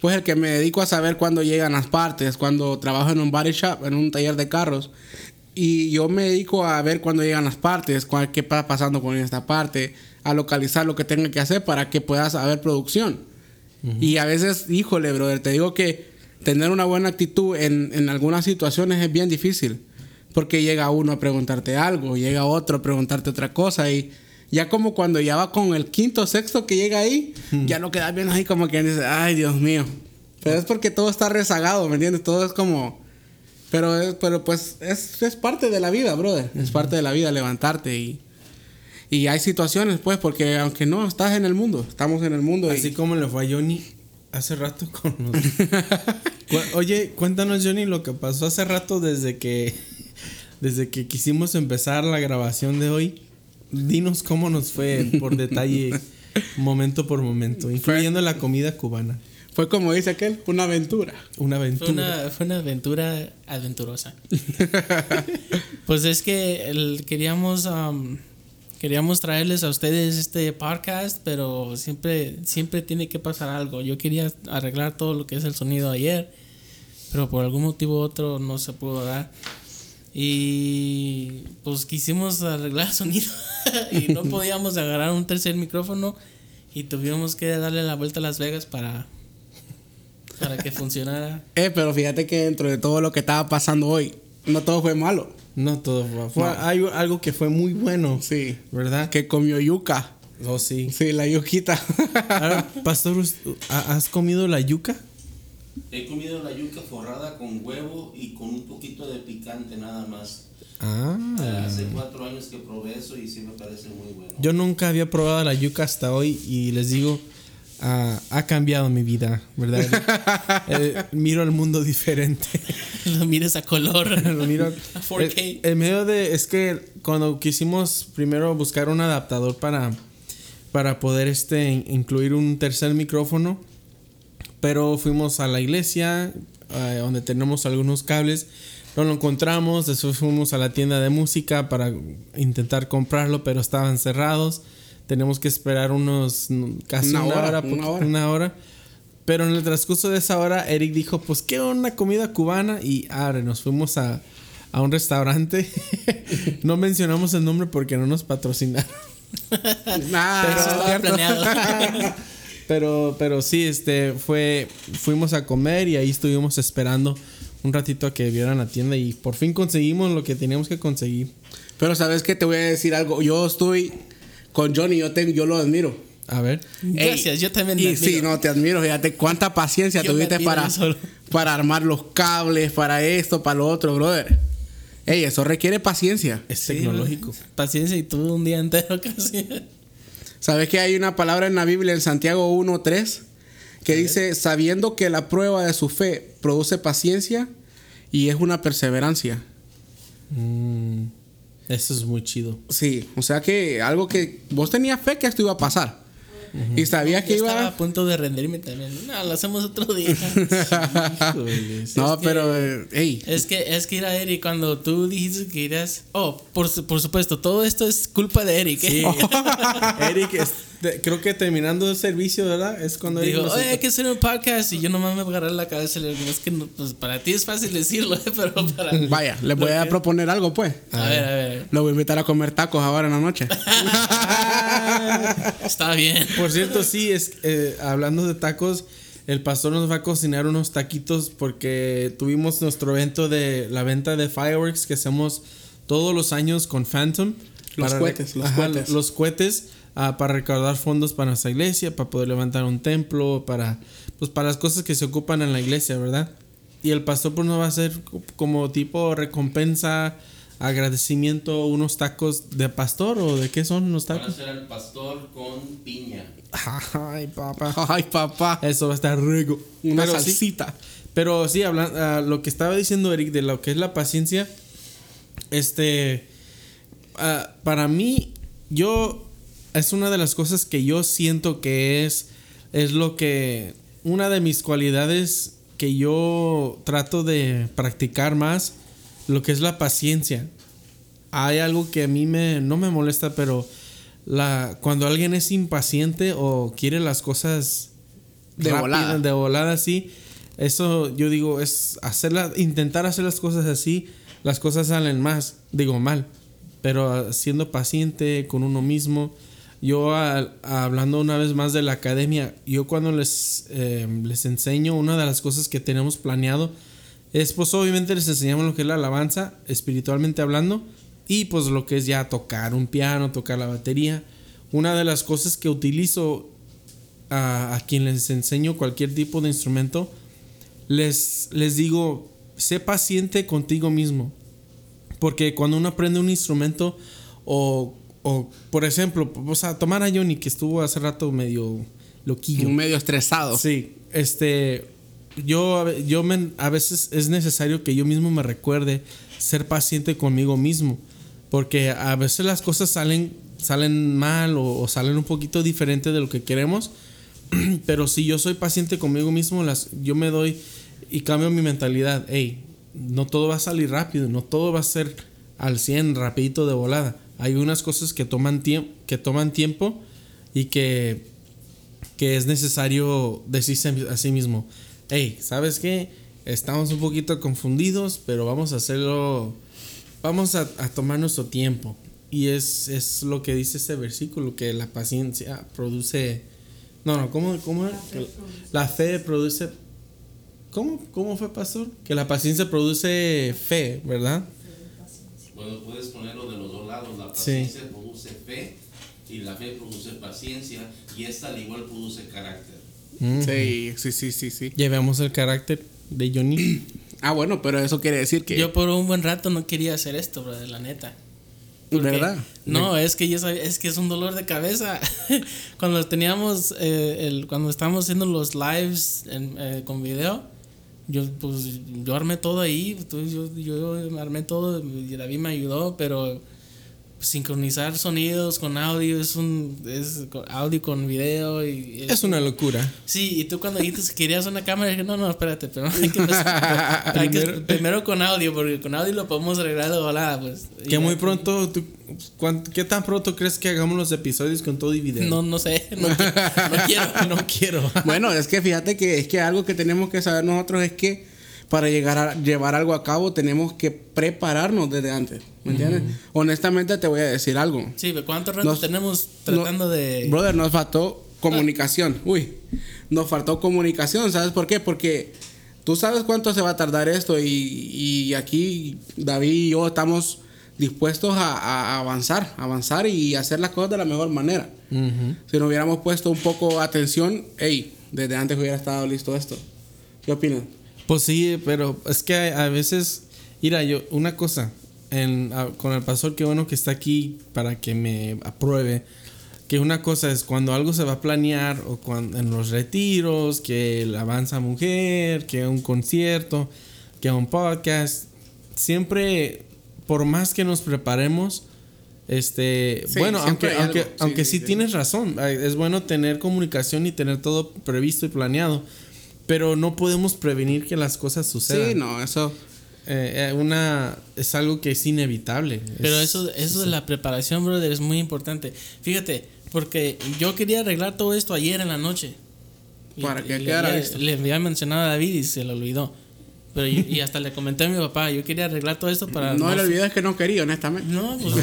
pues el que me dedico a saber cuándo llegan las partes, cuando trabajo en un body shop, en un taller de carros. Y yo me dedico a ver cuándo llegan las partes, cuál, qué está pasando con esta parte, a localizar lo que tenga que hacer para que puedas haber producción. Y a veces, híjole, brother, te digo que tener una buena actitud en, en algunas situaciones es bien difícil. Porque llega uno a preguntarte algo, llega otro a preguntarte otra cosa y ya como cuando ya va con el quinto o sexto que llega ahí, ya no queda bien así como que dice, ay Dios mío. Pero es porque todo está rezagado, ¿me entiendes? Todo es como... Pero, es- pero pues es, es parte de la vida, brother. Es parte de la vida levantarte y... Y hay situaciones, pues, porque aunque no, estás en el mundo, estamos en el mundo. y- Así como le fue a Johnny hace rato con los- Oye, cuéntanos Johnny lo que pasó hace rato desde que desde que quisimos empezar la grabación de hoy. Dinos cómo nos fue por detalle, momento por momento, incluyendo la comida cubana. Fue como dice aquel, una aventura. Una Fue aventura. una, fue una aventura aventurosa. pues es que el- queríamos um, queríamos traerles a ustedes este podcast, pero siempre siempre tiene que pasar algo. Yo quería arreglar todo lo que es el sonido ayer, pero por algún motivo u otro no se pudo dar. Y pues quisimos arreglar el sonido y no podíamos agarrar un tercer micrófono y tuvimos que darle la vuelta a Las Vegas para para que funcionara. Eh, pero fíjate que dentro de todo lo que estaba pasando hoy, no todo fue malo. No todo fue. fue No. algo, algo que fue muy bueno. Sí. ¿Verdad? Que comió yuca. Oh, sí. Sí, la yuquita. Ahora, Pastor, ¿ha- ¿has comido la yuca? He comido la yuca forrada con huevo y con un poquito de picante nada más. Ah. Hace cuatro años que probé eso y sí me parece muy bueno. Yo nunca había probado la yuca hasta hoy y les digo, ha cambiado mi vida, ¿verdad? Eh, miro el mundo diferente. Lo mires a color. Lo miro. A 4K. El, el medio de. Es que cuando quisimos primero buscar un adaptador para, para poder este, in- incluir un tercer micrófono, pero fuimos a la iglesia eh, donde tenemos algunos cables. No lo encontramos, después fuimos a la tienda de música para intentar comprarlo, pero estaban cerrados. Tenemos que esperar unos casi Una una, hora, hora, una hora. una hora. Pero en el transcurso de esa hora, Eric dijo, pues qué una comida cubana y ahora nos fuimos a, a un restaurante. no mencionamos el nombre porque no nos patrocinaron. Nah, Eso estaba planeado. Pero, pero sí, este, fue, fuimos a comer y ahí estuvimos esperando un ratito a que vieran la tienda y por fin conseguimos lo que teníamos que conseguir. Pero sabes que te voy a decir algo. Yo estoy con Johnny, yo, tengo, yo lo admiro. A ver. Gracias, Ey, yo también Y te sí, admiro. no, te admiro. Fíjate cuánta paciencia Yo tuviste admiro para, para armar los cables, para esto, para lo otro, brother. Ey, eso requiere paciencia. Es Sí, tecnológico. Paciencia y todo un día entero casi. ¿Sabes que hay una palabra en la Biblia, en Santiago 1.3, que dice, sabiendo que la prueba de su fe produce paciencia y es una perseverancia? Mm, Eso es muy chido. Sí, o sea que algo que vos tenías fe que esto iba a pasar. Y sabías que Yo estaba iba... a punto de rendirme también. No, lo hacemos otro día. Híjoles. No, Es que- pero, eh, hey, es que, es que era Eric, cuando tú dijiste que irías. Oh, por, por supuesto, todo esto es culpa de Eric. ¿eh? Sí. Eric, es- de- creo que terminando el servicio, ¿verdad? Es cuando Digo, oye, hay que hacer un podcast. Y yo nomás me agarré la cabeza y le digo, es que no, pues para ti es fácil decirlo, ¿eh? pero para. vaya, les voy a proponer algo, pues. A ver, a ver. Lo voy a invitar a comer tacos ahora en la noche. Está bien. Por cierto, sí, es eh, hablando de tacos, el pastor nos va a cocinar unos taquitos porque tuvimos nuestro evento de la venta de fireworks que hacemos todos los años con Phantom. Los cohetes, los cohetes. Los cohetes ah, para recaudar fondos para nuestra iglesia, para poder levantar un templo, para pues para las cosas que se ocupan en la iglesia, ¿verdad? Y el pastor pues nos va a hacer co- como tipo recompensa, agradecimiento, unos tacos de pastor o de qué son los Van a tacos. hacer al pastor con piña. Ay, papá. Ay, papá. Eso va a estar rico. Una Pero sí- salsita. pero sí, hablando, lo que estaba diciendo Eric de lo que es la paciencia, este, ah, para mí, yo, es una de las cosas que yo siento que es, es lo que, una de mis cualidades que yo trato de practicar más, lo que es la paciencia. Hay algo que a mí me, no me molesta, pero la, cuando alguien es impaciente o quiere las cosas De rápidas, volada. de volada así, eso yo digo es hacerla, intentar hacer las cosas así, las cosas salen más, digo mal, pero siendo paciente con uno mismo. Yo hablando una vez más de la academia, yo cuando les, eh, les enseño una de las cosas que tenemos planeado es pues obviamente les enseñamos lo que es la alabanza, espiritualmente hablando, y pues lo que es ya tocar un piano, tocar la batería. Una de las cosas que utilizo a, a quien les enseño cualquier tipo de instrumento, les, les digo, sé paciente contigo mismo. Porque cuando uno aprende un instrumento, o, o por ejemplo, o sea, tomar a Johnny que estuvo hace rato medio loquillo. Medio estresado. Sí, este, yo, yo me- a veces es necesario que yo mismo me recuerde ser paciente conmigo mismo, porque a veces las cosas salen, salen mal o, o salen un poquito diferente de lo que queremos, pero si yo soy paciente conmigo mismo, las, yo me doy y cambio mi mentalidad, hey, no todo va a salir rápido, no todo va a ser al 100 rapidito de volada. Hay unas cosas que toman, que toman tiempo y que que es necesario decirse a sí mismo, hey, ¿sabes qué? Estamos un poquito confundidos, pero vamos a hacerlo, vamos a, a tomar nuestro tiempo. Y es, es lo que dice ese versículo, que la paciencia produce... No, no, ¿cómo, cómo era? La fe produce... ¿Cómo, ¿Cómo fue, pastor? Que la paciencia produce fe, ¿verdad? Bueno, puedes ponerlo de los dos lados. La Sí. paciencia produce fe y la fe produce paciencia y esta al igual produce carácter. Mm. Sí, sí, sí, sí, sí. Llevemos el carácter de Johnny. Ah, bueno, pero eso quiere decir que... Yo por un buen rato no quería hacer esto, brother, la neta. Porque- ¿Verdad? No, es que yo sabía- es que es un dolor de cabeza. cuando teníamos, eh, el, cuando estábamos haciendo los lives en- eh, con video, yo pues yo armé todo ahí, entonces yo, yo armé todo y David me ayudó, pero sincronizar sonidos con audio es un es audio con video y Es una locura. Sí, y tú cuando dijiste que querías una cámara, dije, no, no, espérate, pero hay que, empezar- hay que- Primero- primero con audio, porque con audio lo podemos arreglar de volada, pues. Que muy pronto, tú- ¿qué tan pronto crees que hagamos los episodios con todo y video? No, no sé, no quiero. no quiero. Bueno, es que fíjate que es que algo que tenemos que saber nosotros es que para llegar a llevar algo a cabo tenemos que prepararnos desde antes, ¿me entiendes? Honestamente te voy a decir algo. Sí, pero ¿cuánto rato Nos- tenemos tratando No, de...? Brother, nos faltó comunicación. Uy, nos faltó comunicación, ¿sabes por qué? Porque tú sabes cuánto se va a tardar esto y, y aquí David y yo estamos dispuestos a, a avanzar, avanzar y hacer las cosas de la mejor manera. Si nos hubiéramos puesto un poco atención, hey, desde antes hubiera estado listo esto. ¿Qué opinas? Pues sí, pero es que a, veces, mira, yo, una cosa, en, a- con el pastor, qué bueno que está aquí para que me apruebe, que una cosa es cuando algo se va a planear o cuando, en los retiros, que el avanza mujer, que un concierto, que un podcast, siempre por más que nos preparemos, este, Sí, bueno, aunque, aunque. Sí, aunque sí, tienes razón, es bueno tener comunicación y tener todo previsto y planeado, pero no podemos prevenir que las cosas sucedan. Sí, no, eso. Eh, eh, una es algo que es inevitable. Pero Es- eso, eso de la preparación, brother, es muy importante. Fíjate, porque yo quería arreglar todo esto ayer en la noche. Para y que le quedara había- listo. Le había mencionado a David y se lo olvidó. Pero yo- y hasta le comenté a mi papá, yo quería arreglar todo esto para... No le olvides que no quería, honestamente. No, pues,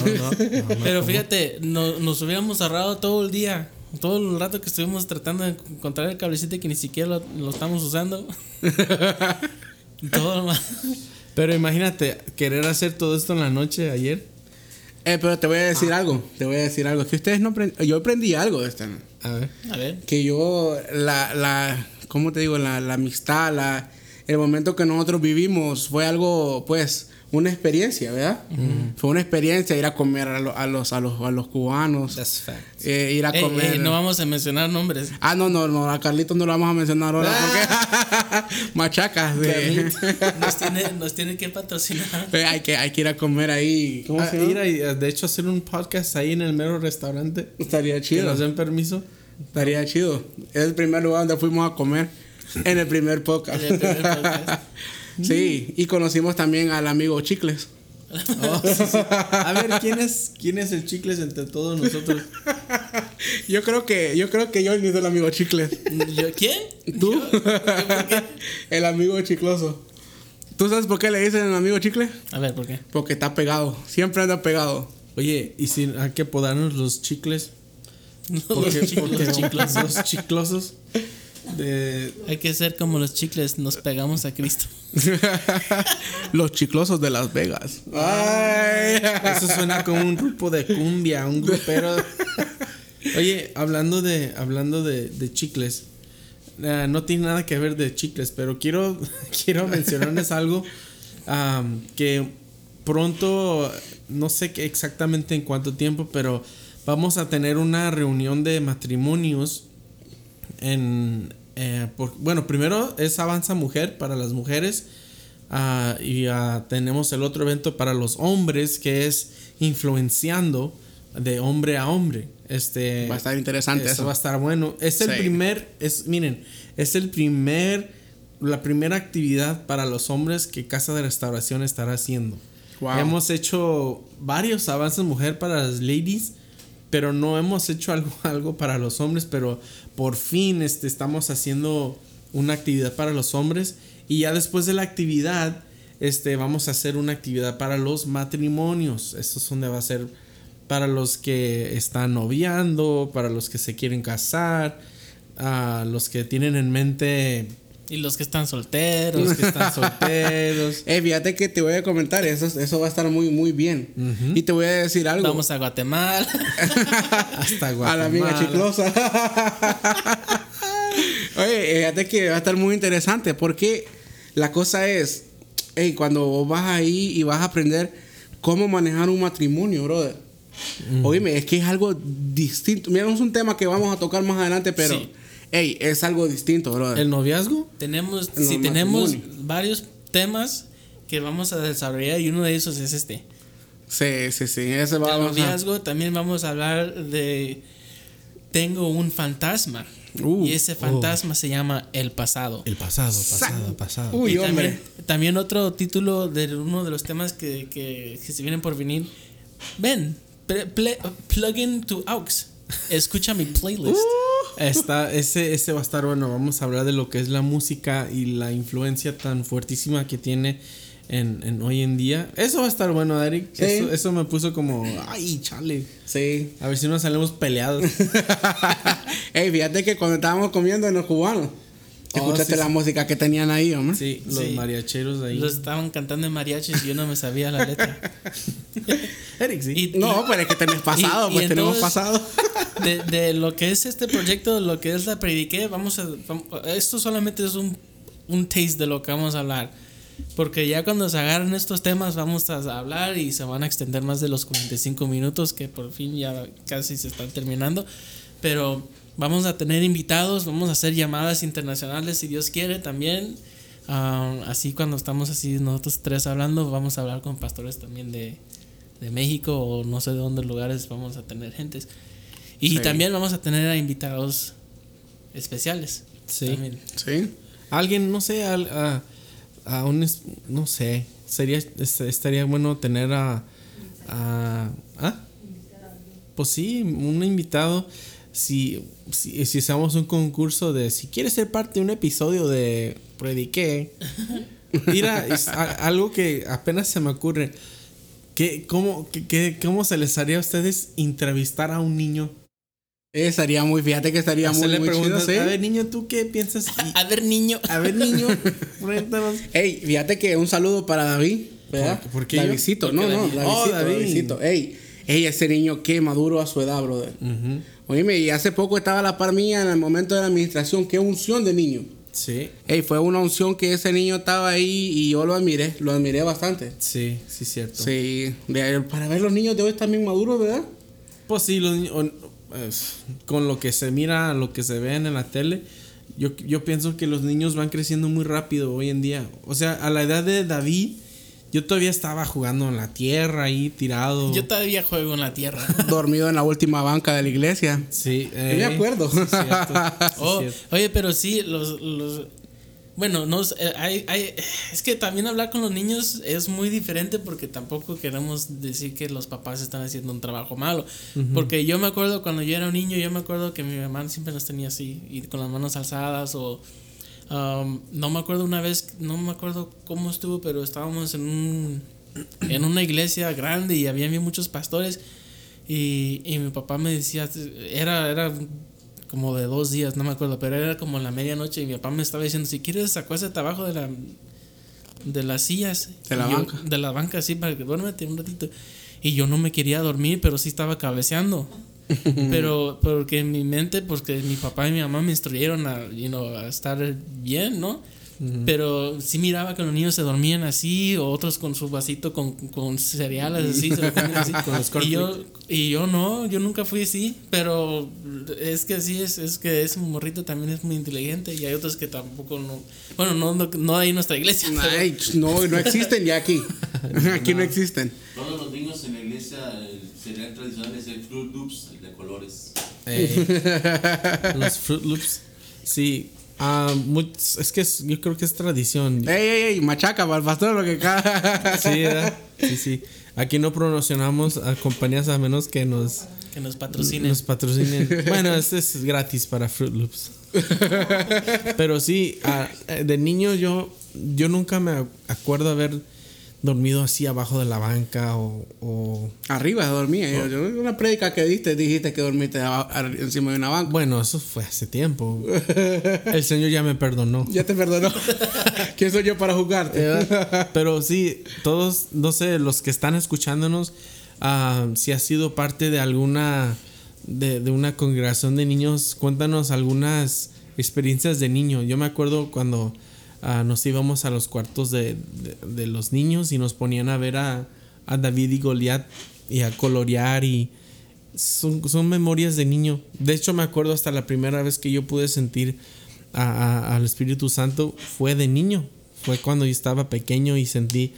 pero fíjate, no- nos hubiéramos ahorrado todo el día, todo el rato que estuvimos tratando de encontrar el cablecito que ni siquiera lo, lo estamos usando. todo lo más. Pero imagínate, querer hacer todo esto en la noche ayer. Eh, pero te voy a decir Ah. algo. Te voy a decir algo. Que ustedes no aprend- Yo aprendí algo de esta. A ver. A ver. Que yo, la, la, ¿cómo te digo? La, la amistad, la, el momento que nosotros vivimos fue algo, pues, una experiencia, ¿verdad? Fue una experiencia ir a comer a, lo- a los, a, los, a los cubanos. fact. eh, ir a Ey, comer. ey, no vamos a mencionar nombres. Ah, no, no, no, a Carlitos no lo vamos a mencionar ahora porque machacas. de- Nos tiene, nos tiene que patrocinar. Eh, hay, que, hay que ir a comer ahí. ¿Cómo Ah, se llama? ir a- de hecho, hacer un podcast ahí en el mero restaurante. Estaría Que chido. nos den permiso. Estaría chido. Es el primer lugar donde fuimos a comer en el primer podcast. En el primer podcast. sí, y conocimos también al amigo Chicles. Oh, sí, sí. A ver, ¿quién es, ¿quién es el chicles entre todos nosotros? Yo creo que yo creo que yo soy el amigo Chicles. ¿Yo, ¿Quién? ¿Tú? El amigo chicloso. ¿Tú sabes por qué le dicen el amigo Chicle? A ver, ¿por qué? Porque está pegado. Siempre anda pegado. Oye, ¿y si hay que podarnos los chicles? Porque, Los chicles, porque los chicles. los chiclosos de... Hay que ser como los chicles, nos pegamos a Cristo. Los chiclosos de Las Vegas. Ay. Eso suena como un grupo de cumbia, un grupero. Oye, hablando de, hablando de, de chicles, eh, no tiene nada que ver de chicles, pero quiero, quiero mencionarles algo que pronto, no sé qué exactamente en cuánto tiempo, pero vamos a tener una reunión de matrimonios en eh, por- bueno primero es avanza mujer para las mujeres ah, y ah, tenemos el otro evento para los hombres que es influenciando de hombre a hombre este Va a estar interesante eso eso. va a estar bueno es el Sí. primer es miren es el primer la primera actividad para los hombres que casa de restauración estará haciendo Wow. hemos hecho varios avances mujer para las ladies pero no hemos hecho algo, algo para los hombres, pero por fin este, estamos haciendo una actividad para los hombres y ya después de la actividad este, vamos a hacer una actividad para los matrimonios. Eso es donde va a ser para los que están noviando, para los que se quieren casar, a los que tienen en mente Y los que están solteros. los que están solteros. Eh, fíjate que te voy a comentar, eso, eso va a estar muy, muy bien. Y te voy a decir algo. Vamos a Guatemala. Hasta a la amiga Guatemala. chiclosa. Oye, fíjate que va a estar muy interesante porque la cosa es, hey, cuando vos vas ahí y vas a aprender cómo manejar un matrimonio, brother. Oíme, es que es algo distinto. Mira, no es un tema que vamos a tocar más adelante, pero, Sí. Hey, es algo distinto, brother. ¿El noviazgo? tenemos, En si tenemos varios temas que vamos a desarrollar y uno de esos es este. Sí, sí, sí. Ese va El a- noviazgo también vamos a hablar de tengo un fantasma Uh, y ese fantasma se llama el pasado. El pasado, pasado, pasado. Uy, y hombre. también, también otro título de uno de los temas que, que, que se vienen por venir. Ven, pre- ple- plug in to aux. Escucha mi playlist. Está, ese, ese va a estar bueno. Vamos a hablar de lo que es la música y la influencia tan fuertísima que tiene en, en hoy en día. Eso va a estar bueno, Eric. Sí. Eso, eso me puso como, ay, chale. Sí. A ver si nos salimos peleados. Ey, fíjate que cuando estábamos comiendo en los Oh, escuchaste sí, la sí. música que tenían ahí, hombre. Sí, los Sí. mariacheros ahí. Los estaban cantando en mariachis y yo no me sabía la letra. Eric, sí. Y- No, pero es que tenés pasado, y- y pues tenemos entonces- pasado. de, de lo que es este proyecto, lo que es la prediqué, vamos a. vam- Esto solamente es un, un taste de lo que vamos a hablar. Porque ya cuando se agarren estos temas, vamos a hablar y se van a extender más de los 45 minutos, que por fin ya casi se están terminando. Pero vamos a tener invitados, vamos a hacer llamadas internacionales si Dios quiere también. Ah, así cuando estamos así nosotros tres hablando, vamos a hablar con pastores también de, de México o no sé de dónde lugares vamos a tener gentes. Y Sí. también vamos a tener a invitados especiales. Sí. también. Sí. Alguien, no sé, al- a, a un, no sé, sería, est- estaría bueno tener a, a, ¿ah? Pues sí, un invitado. Si, si, si hacemos un concurso de si quieres ser parte de un episodio de Prediqué, mira, es a- algo que apenas se me ocurre. ¿Qué, cómo, qué- ¿Cómo se les haría a ustedes entrevistar a un niño? Eh, estaría muy, fíjate que estaría muy, Hacerle muy chido, ¿sí? A ver, niño, ¿tú qué piensas? A ver, niño. a ver, niño, cuéntanos. Ey, fíjate que un saludo para David, ¿verdad? ¿Por- por qué? Davidcito, ¿Por no, no, David? Davidcito, Oh, David. Davidcito. Ey, ey, ese niño qué maduro a su edad, brother. Ujú. Oíme, y hace poco estaba a la par mía en el momento de la administración, qué unción de niño. Sí, Ey, fue una unción que ese niño estaba ahí y yo lo admiré, lo admiré bastante. sí, sí, cierto. Sí, para ver los niños de hoy también maduros, ¿verdad? Pues sí, los niños, con lo que se mira, lo que se ve en la tele, yo, yo pienso que los niños van creciendo muy rápido hoy en día. O sea, a la edad de David, yo todavía estaba jugando en la tierra ahí, tirado. Yo todavía juego en la tierra. Dormido en la última banca de la iglesia. Sí, Yo me eh, acuerdo. sí, cierto, sí, Oh, cierto. oye, pero sí, los, los bueno, no, eh, hay, hay, es que también hablar con los niños es muy diferente porque tampoco queremos decir que los papás están haciendo un trabajo malo. Porque yo me acuerdo cuando yo era un niño, yo me acuerdo que mi mamá siempre nos tenía así, y con las manos alzadas o... um, no me acuerdo una vez, no me acuerdo cómo estuvo, pero estábamos en un en una iglesia grande y había muchos pastores y, y mi papá me decía, era, era como de dos días, no me acuerdo, pero era como la medianoche y mi papá me estaba diciendo, si quieres acuéstate abajo de la de las sillas. De la yo- banca. De la banca, sí, para que duérmete un ratito. Y yo no me quería dormir, pero sí estaba cabeceando. pero porque en mi mente, porque mi papá y mi mamá me instruyeron a, you know, a estar bien, ¿no? Pero sí miraba que los niños se dormían así, o otros con su vasito con, con cereales así, se lo así. Con los y yo y yo no, yo nunca fui así, pero es que sí es, es que ese morrito también es muy inteligente y hay otros que tampoco no, bueno, no no, no hay en nuestra iglesia. Ay, no, no existen ya aquí. Aquí no existen. Todos los niños en la iglesia, el cereal tradicional es el Fruit Loops, el de colores. Eh, los Fruit Loops. Sí. ah, es que es- yo creo que es tradición. Ey, ey, ey, machaca para el pastor, lo que cada. Sí, ¿verdad? sí, sí. Aquí no promocionamos a compañías a menos que nos, que nos patrocinen. nos patrocinen. Bueno, este es gratis para Fruit Loops. Pero sí, ah, de niño yo, yo nunca me acuerdo haber dormido así abajo de la banca o, o- Arriba dormía. Yo, yo- una prédica que diste, dijiste que dormiste encima de una banca. Bueno, eso fue hace tiempo. El Señor ya me perdonó. Ya te perdonó. ¿Quién soy yo para juzgarte? ¿verdad? Pero sí, todos, no sé, los que están escuchándonos, ah, si has sido parte de alguna, de, de una congregación de niños, cuéntanos algunas experiencias de niño. Yo me acuerdo cuando ah, nos íbamos a los cuartos de, de- de los niños y nos ponían a ver a, a David y Goliat y a colorear y son, son memorias de niño. De hecho, me acuerdo hasta la primera vez que yo pude sentir a- a- al Espíritu Santo fue de niño. Fue cuando yo estaba pequeño y sentí.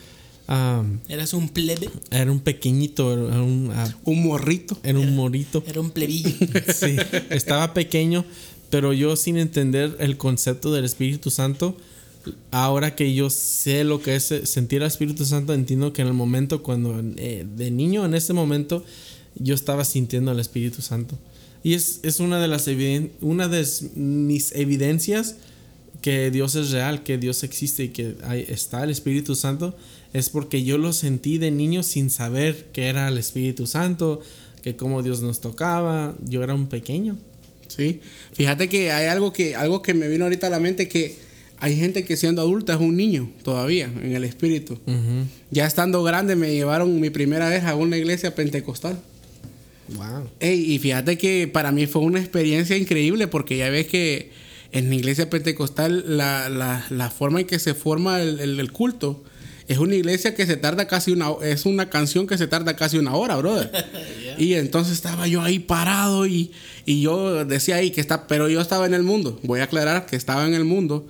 am, Eras un plebe, era un pequeñito, era un, Un morrito. era un morito. era un plebillo. Sí, estaba pequeño, pero yo sin entender el concepto del Espíritu Santo, ahora que yo sé lo que es eh, sentir al Espíritu Santo, entiendo que en el momento cuando eh, de niño, en ese momento, yo estaba sintiendo al Espíritu Santo. Y es, es una de las una de mis evidencias que Dios es real, que Dios existe y que ahí está el Espíritu Santo, es porque yo lo sentí de niño sin saber que era el Espíritu Santo, que cómo Dios nos tocaba. Yo era un pequeño. Sí. Fíjate que hay algo que, algo que me vino ahorita a la mente que hay gente que siendo adulta es un niño todavía en el espíritu. Ya estando grande me llevaron mi primera vez a una iglesia pentecostal. Wow. Ey, y fíjate que para mí fue una experiencia increíble porque ya ves que en la iglesia pentecostal la, la- la forma en que se forma el, el- el culto es una iglesia que se tarda casi una es una canción que se tarda casi una hora, brother. Y entonces estaba yo ahí parado y, y yo decía ahí que está, pero yo estaba en el mundo, voy a aclarar que estaba en el mundo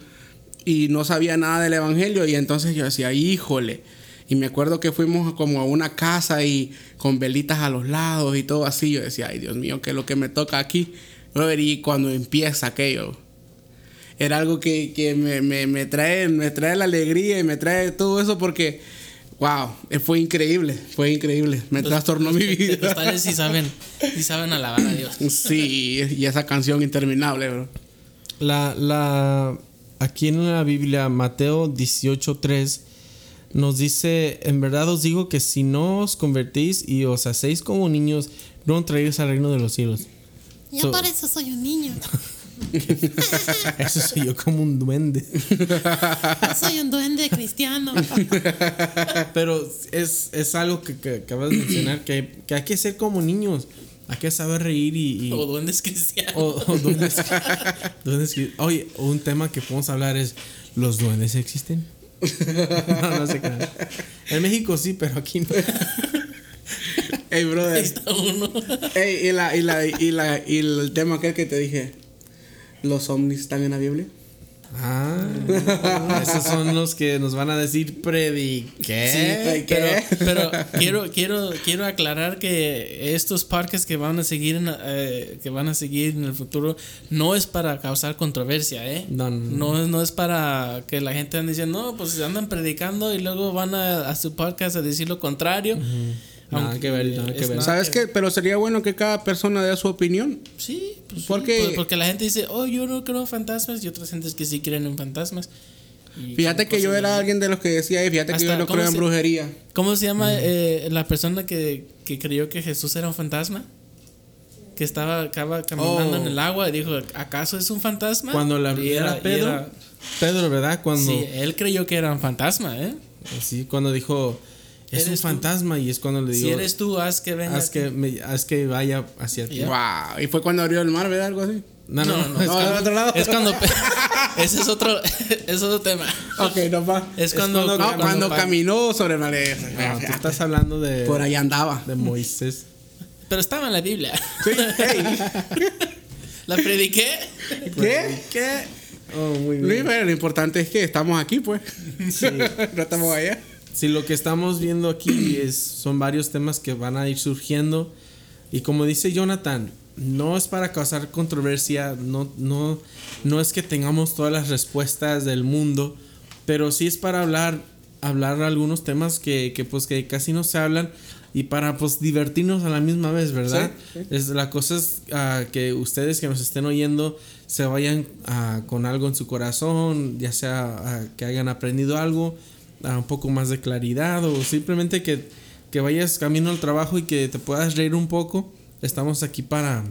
y no sabía nada del evangelio y entonces yo decía, híjole. Y me acuerdo que fuimos como a una casa y con velitas a los lados y todo así. Yo decía, ay Dios mío, ¿qué es lo que me toca aquí? Brother, y cuando empieza aquello, era algo que, que me, me, me, trae, me trae la alegría y me trae todo eso porque, wow, fue increíble, fue increíble. Me trastornó mi vida. Ustedes sí saben, sí saben alabar a Dios. Sí, y esa canción interminable, bro. La, la, aquí en la Biblia, Mateo 18:3 nos dice, en verdad os digo que si no os convertís y os hacéis como niños, no entraréis al reino de los cielos. Ya So- por eso soy un niño. Eso soy yo como un duende. Soy un duende cristiano. Pero es, es algo que, que acabas de mencionar, que, que hay que ser como niños. Hay que saber reír y... y- O duendes cristianos. o- o duendes, duendes Oye, un tema que podemos hablar es, ¿los duendes existen? no, no se crean. En México sí, pero aquí no. Ahí brother. está uno. Hey, y, la, y, la, y, la, y el tema aquel que te dije, ¿los ovnis están en la Biblia? Ah, esos son los que nos van a decir prediqué. ¿Qué? Pero, pero quiero, quiero, quiero aclarar que estos parques que van a seguir en, eh, que van a seguir en el futuro no es para causar controversia, ¿eh? No, no, no. No, es- no es para que la gente ande diciendo, no, pues andan predicando y luego van a, a su podcast a decir lo contrario. Nada Aunque que ver, nada que ver. nada ¿Sabes que- qué? Pero sería bueno que cada persona dé su opinión. Sí, pues sí, Porque- pues porque la gente dice, oh, yo no creo en fantasmas y otras gentes que sí creen en fantasmas. Y Fíjate que yo era alguien de los que decía, "Ey, fíjate que Hasta, yo no ¿cómo creo en se- brujería. ¿Cómo se llama eh, la persona que, que creyó que Jesús era un fantasma? Que estaba, estaba caminando Oh. en el agua y dijo, ¿acaso es un fantasma? Cuando la Y era y Pedro, era- Pedro, ¿verdad? Cuando sí, él creyó que era un fantasma, ¿eh? sí, cuando dijo es un tú. fantasma y es cuando le digo si eres tú, haz que venga. haz que me- haz que vaya hacia ti. Wow. Y fue cuando abrió el mar, ¿verdad? Algo así. No, no, No, no, no, es No, cuando- del otro lado. Es cuando... ese es otro, es otro tema. Ok, no va. Es cuando... cuando- No, cuando caminó sobre el mar. No, tú estás hablando de Por ahí andaba. de Moisés. Pero estaba en la Biblia. Sí, hey, La prediqué. ¿Qué? ¿Qué? Oh, muy Luis, bien. pero lo importante es que estamos aquí, pues. Sí. no estamos allá. Sí, lo que estamos viendo aquí es, son varios temas que van a ir surgiendo. Y como dice Jonathan, no es para causar controversia, no, no, no es que tengamos todas las respuestas del mundo, pero sí es para hablar, hablar algunos temas que, que, pues que casi no se hablan y para pues divertirnos a la misma vez, ¿verdad? Sí, sí. Es, la cosa es ah, que ustedes que nos estén oyendo se vayan ah, con algo en su corazón, ya sea ah, que hayan aprendido algo, ah, un poco más de claridad o simplemente que, que vayas camino al trabajo y que te puedas reír un poco. Estamos aquí para,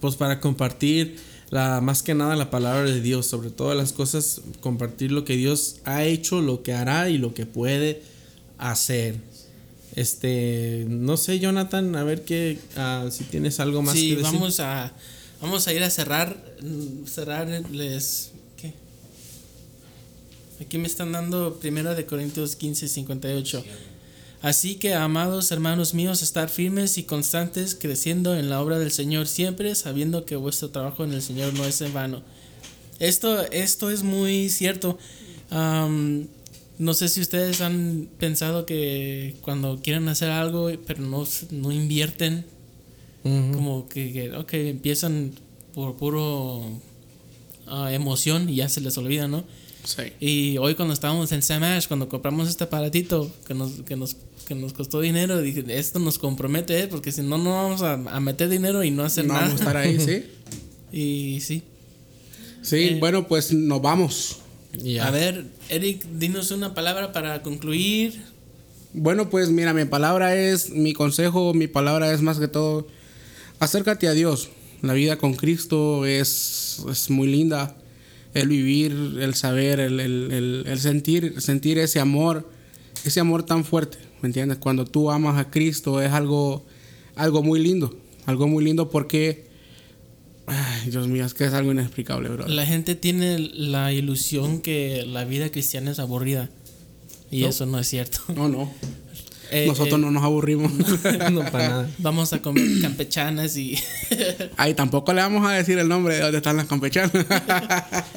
pues para compartir la, más que nada la palabra de Dios, sobre todas las cosas, compartir lo que Dios ha hecho, lo que hará y lo que puede hacer. Este, no sé, Jonathan, a ver qué, ah, si tienes algo más Sí, que decir. vamos a vamos a ir a cerrar mm, cerrarles ¿qué? Aquí me están dando Primera de Corintios 15 58. Así que, amados hermanos míos, estar firmes y constantes, creciendo en la obra del Señor siempre, sabiendo que vuestro trabajo en el Señor no es en vano. Esto, esto es muy cierto. Am, no sé si ustedes han pensado que cuando quieren hacer algo, pero no, no invierten, como que, que, empiezan por puro ah, emoción y ya se les olvida, ¿no? Sí. Y hoy cuando estábamos en Samash, cuando compramos este aparatito que nos, que nos, que nos costó dinero, dije, esto nos compromete, ¿eh? porque si no, no vamos a, a meter dinero y no hacer No nada. vamos a estar ahí, ¿sí? Y sí. Sí, Eh. bueno, pues nos vamos. A ver, Eric, dinos una palabra para concluir. Bueno, pues mira, mi palabra es, mi consejo, mi palabra es más que todo, acércate a Dios. La vida con Cristo es, es muy linda. El vivir, el saber, el, el- el- el sentir, sentir ese amor, ese amor tan fuerte, ¿me entiendes? Cuando tú amas a Cristo es algo, algo muy lindo, algo muy lindo porque, ay, Dios mío, es que es algo inexplicable, bro. La gente tiene la ilusión que la vida cristiana es aburrida. Y No. eso no es cierto. No, no. Eh, Nosotros eh, no nos aburrimos. no, para nada. Vamos a comer campechanas y. Ahí tampoco le vamos a decir el nombre de dónde están las campechanas.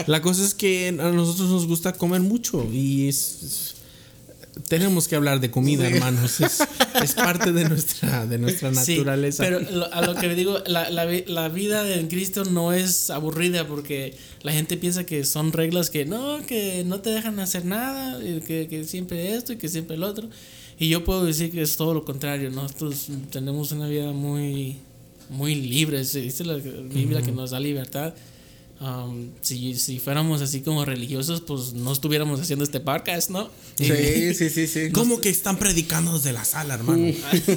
La cosa es que a nosotros nos gusta comer mucho y es, es- tenemos que hablar de comida, Sí. hermanos. Es, es parte de nuestra, de nuestra Sí, naturaleza. pero lo- a lo que le digo, la, la vi- la vida en Cristo no es aburrida porque la gente piensa que son reglas que no, que no te dejan hacer nada, y que, que siempre esto y que siempre el otro. Y yo puedo decir que es todo lo contrario. Nosotros tenemos una vida muy, muy libre. Se dice la Biblia que nos da libertad. Um, si, si fuéramos así como religiosos, pues no estuviéramos haciendo este podcast, ¿no? sí, sí, sí, sí. ¿Cómo que están predicando desde la sala, hermano? Eso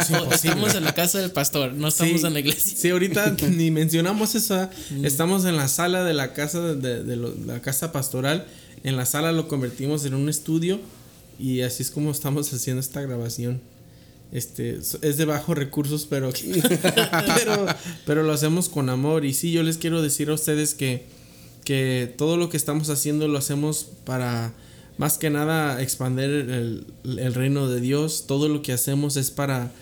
es No, estamos en la casa del pastor, no estamos Sí, en la iglesia. Sí, ahorita ni mencionamos eso. ¿ah? Estamos en la sala de la casa de, de- de lo- la casa pastoral. En la sala lo convertimos en un estudio y así es como estamos haciendo esta grabación. Este es de bajos recursos, pero pero, pero lo hacemos con amor. Y sí, yo les quiero decir a ustedes que, que todo lo que estamos haciendo lo hacemos para más que nada expandir el, el reino de Dios. Todo lo que hacemos es para,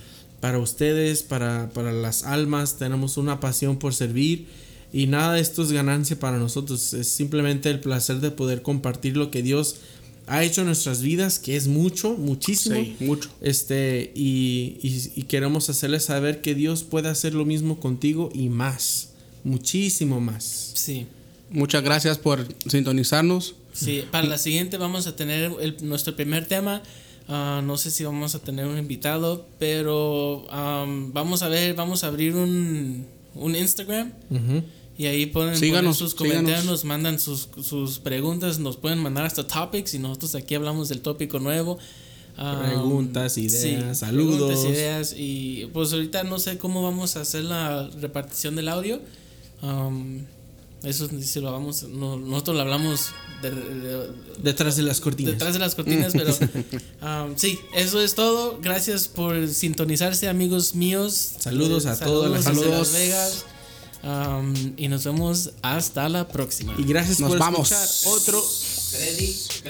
para ustedes, para, para las almas. Tenemos una pasión por servir. Y nada de esto es ganancia para nosotros. Es simplemente el placer de poder compartir lo que Dios ha hecho en nuestras vidas, que es mucho, muchísimo. Sí, mucho. Este, y, y- y queremos hacerles saber que Dios puede hacer lo mismo contigo y más. Muchísimo más. Sí. Muchas gracias por sintonizarnos. Sí, para la siguiente vamos a tener el- nuestro primer tema. Ah, no sé si vamos a tener un invitado, pero am, vamos a ver, vamos a abrir un, un Instagram Ujú. Y ahí pueden Síganos, sus comentarios, síganos. nos mandan sus, sus preguntas, nos pueden mandar hasta topics y nosotros aquí hablamos del tópico nuevo. Am, Preguntas, ideas, saludos. preguntas, ideas y pues ahorita no sé cómo vamos a hacer la repartición del audio. Am, eso si lo vamos, no- nosotros lo hablamos de- de- Detrás de las cortinas. detrás de las cortinas, pero um, sí, eso es todo. Gracias por sintonizarse, amigos míos. Saludos a todas las- desde Saludos. Las Vegas. Um, y nos vemos hasta la próxima. Y gracias Nos por vamos. escuchar otro.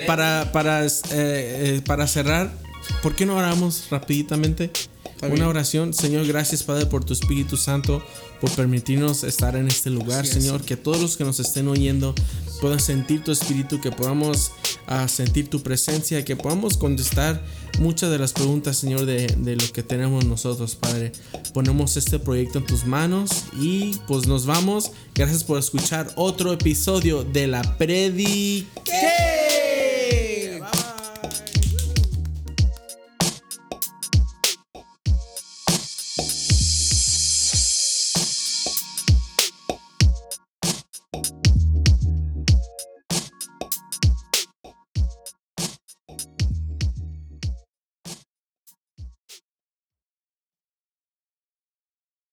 Para, para, eh, eh, para cerrar, ¿por qué no oramos rapiditamente? Una oración. Señor, gracias Padre por tu Espíritu Santo, por permitirnos estar en este lugar, Así es. Señor. Que todos los que nos estén oyendo puedan sentir tu Espíritu, que podamos ah, sentir tu presencia, que podamos contestar muchas de las preguntas, Señor, de, de lo que tenemos nosotros, Padre. Ponemos este proyecto en tus manos y pues nos vamos. Gracias por escuchar otro episodio de la Predique.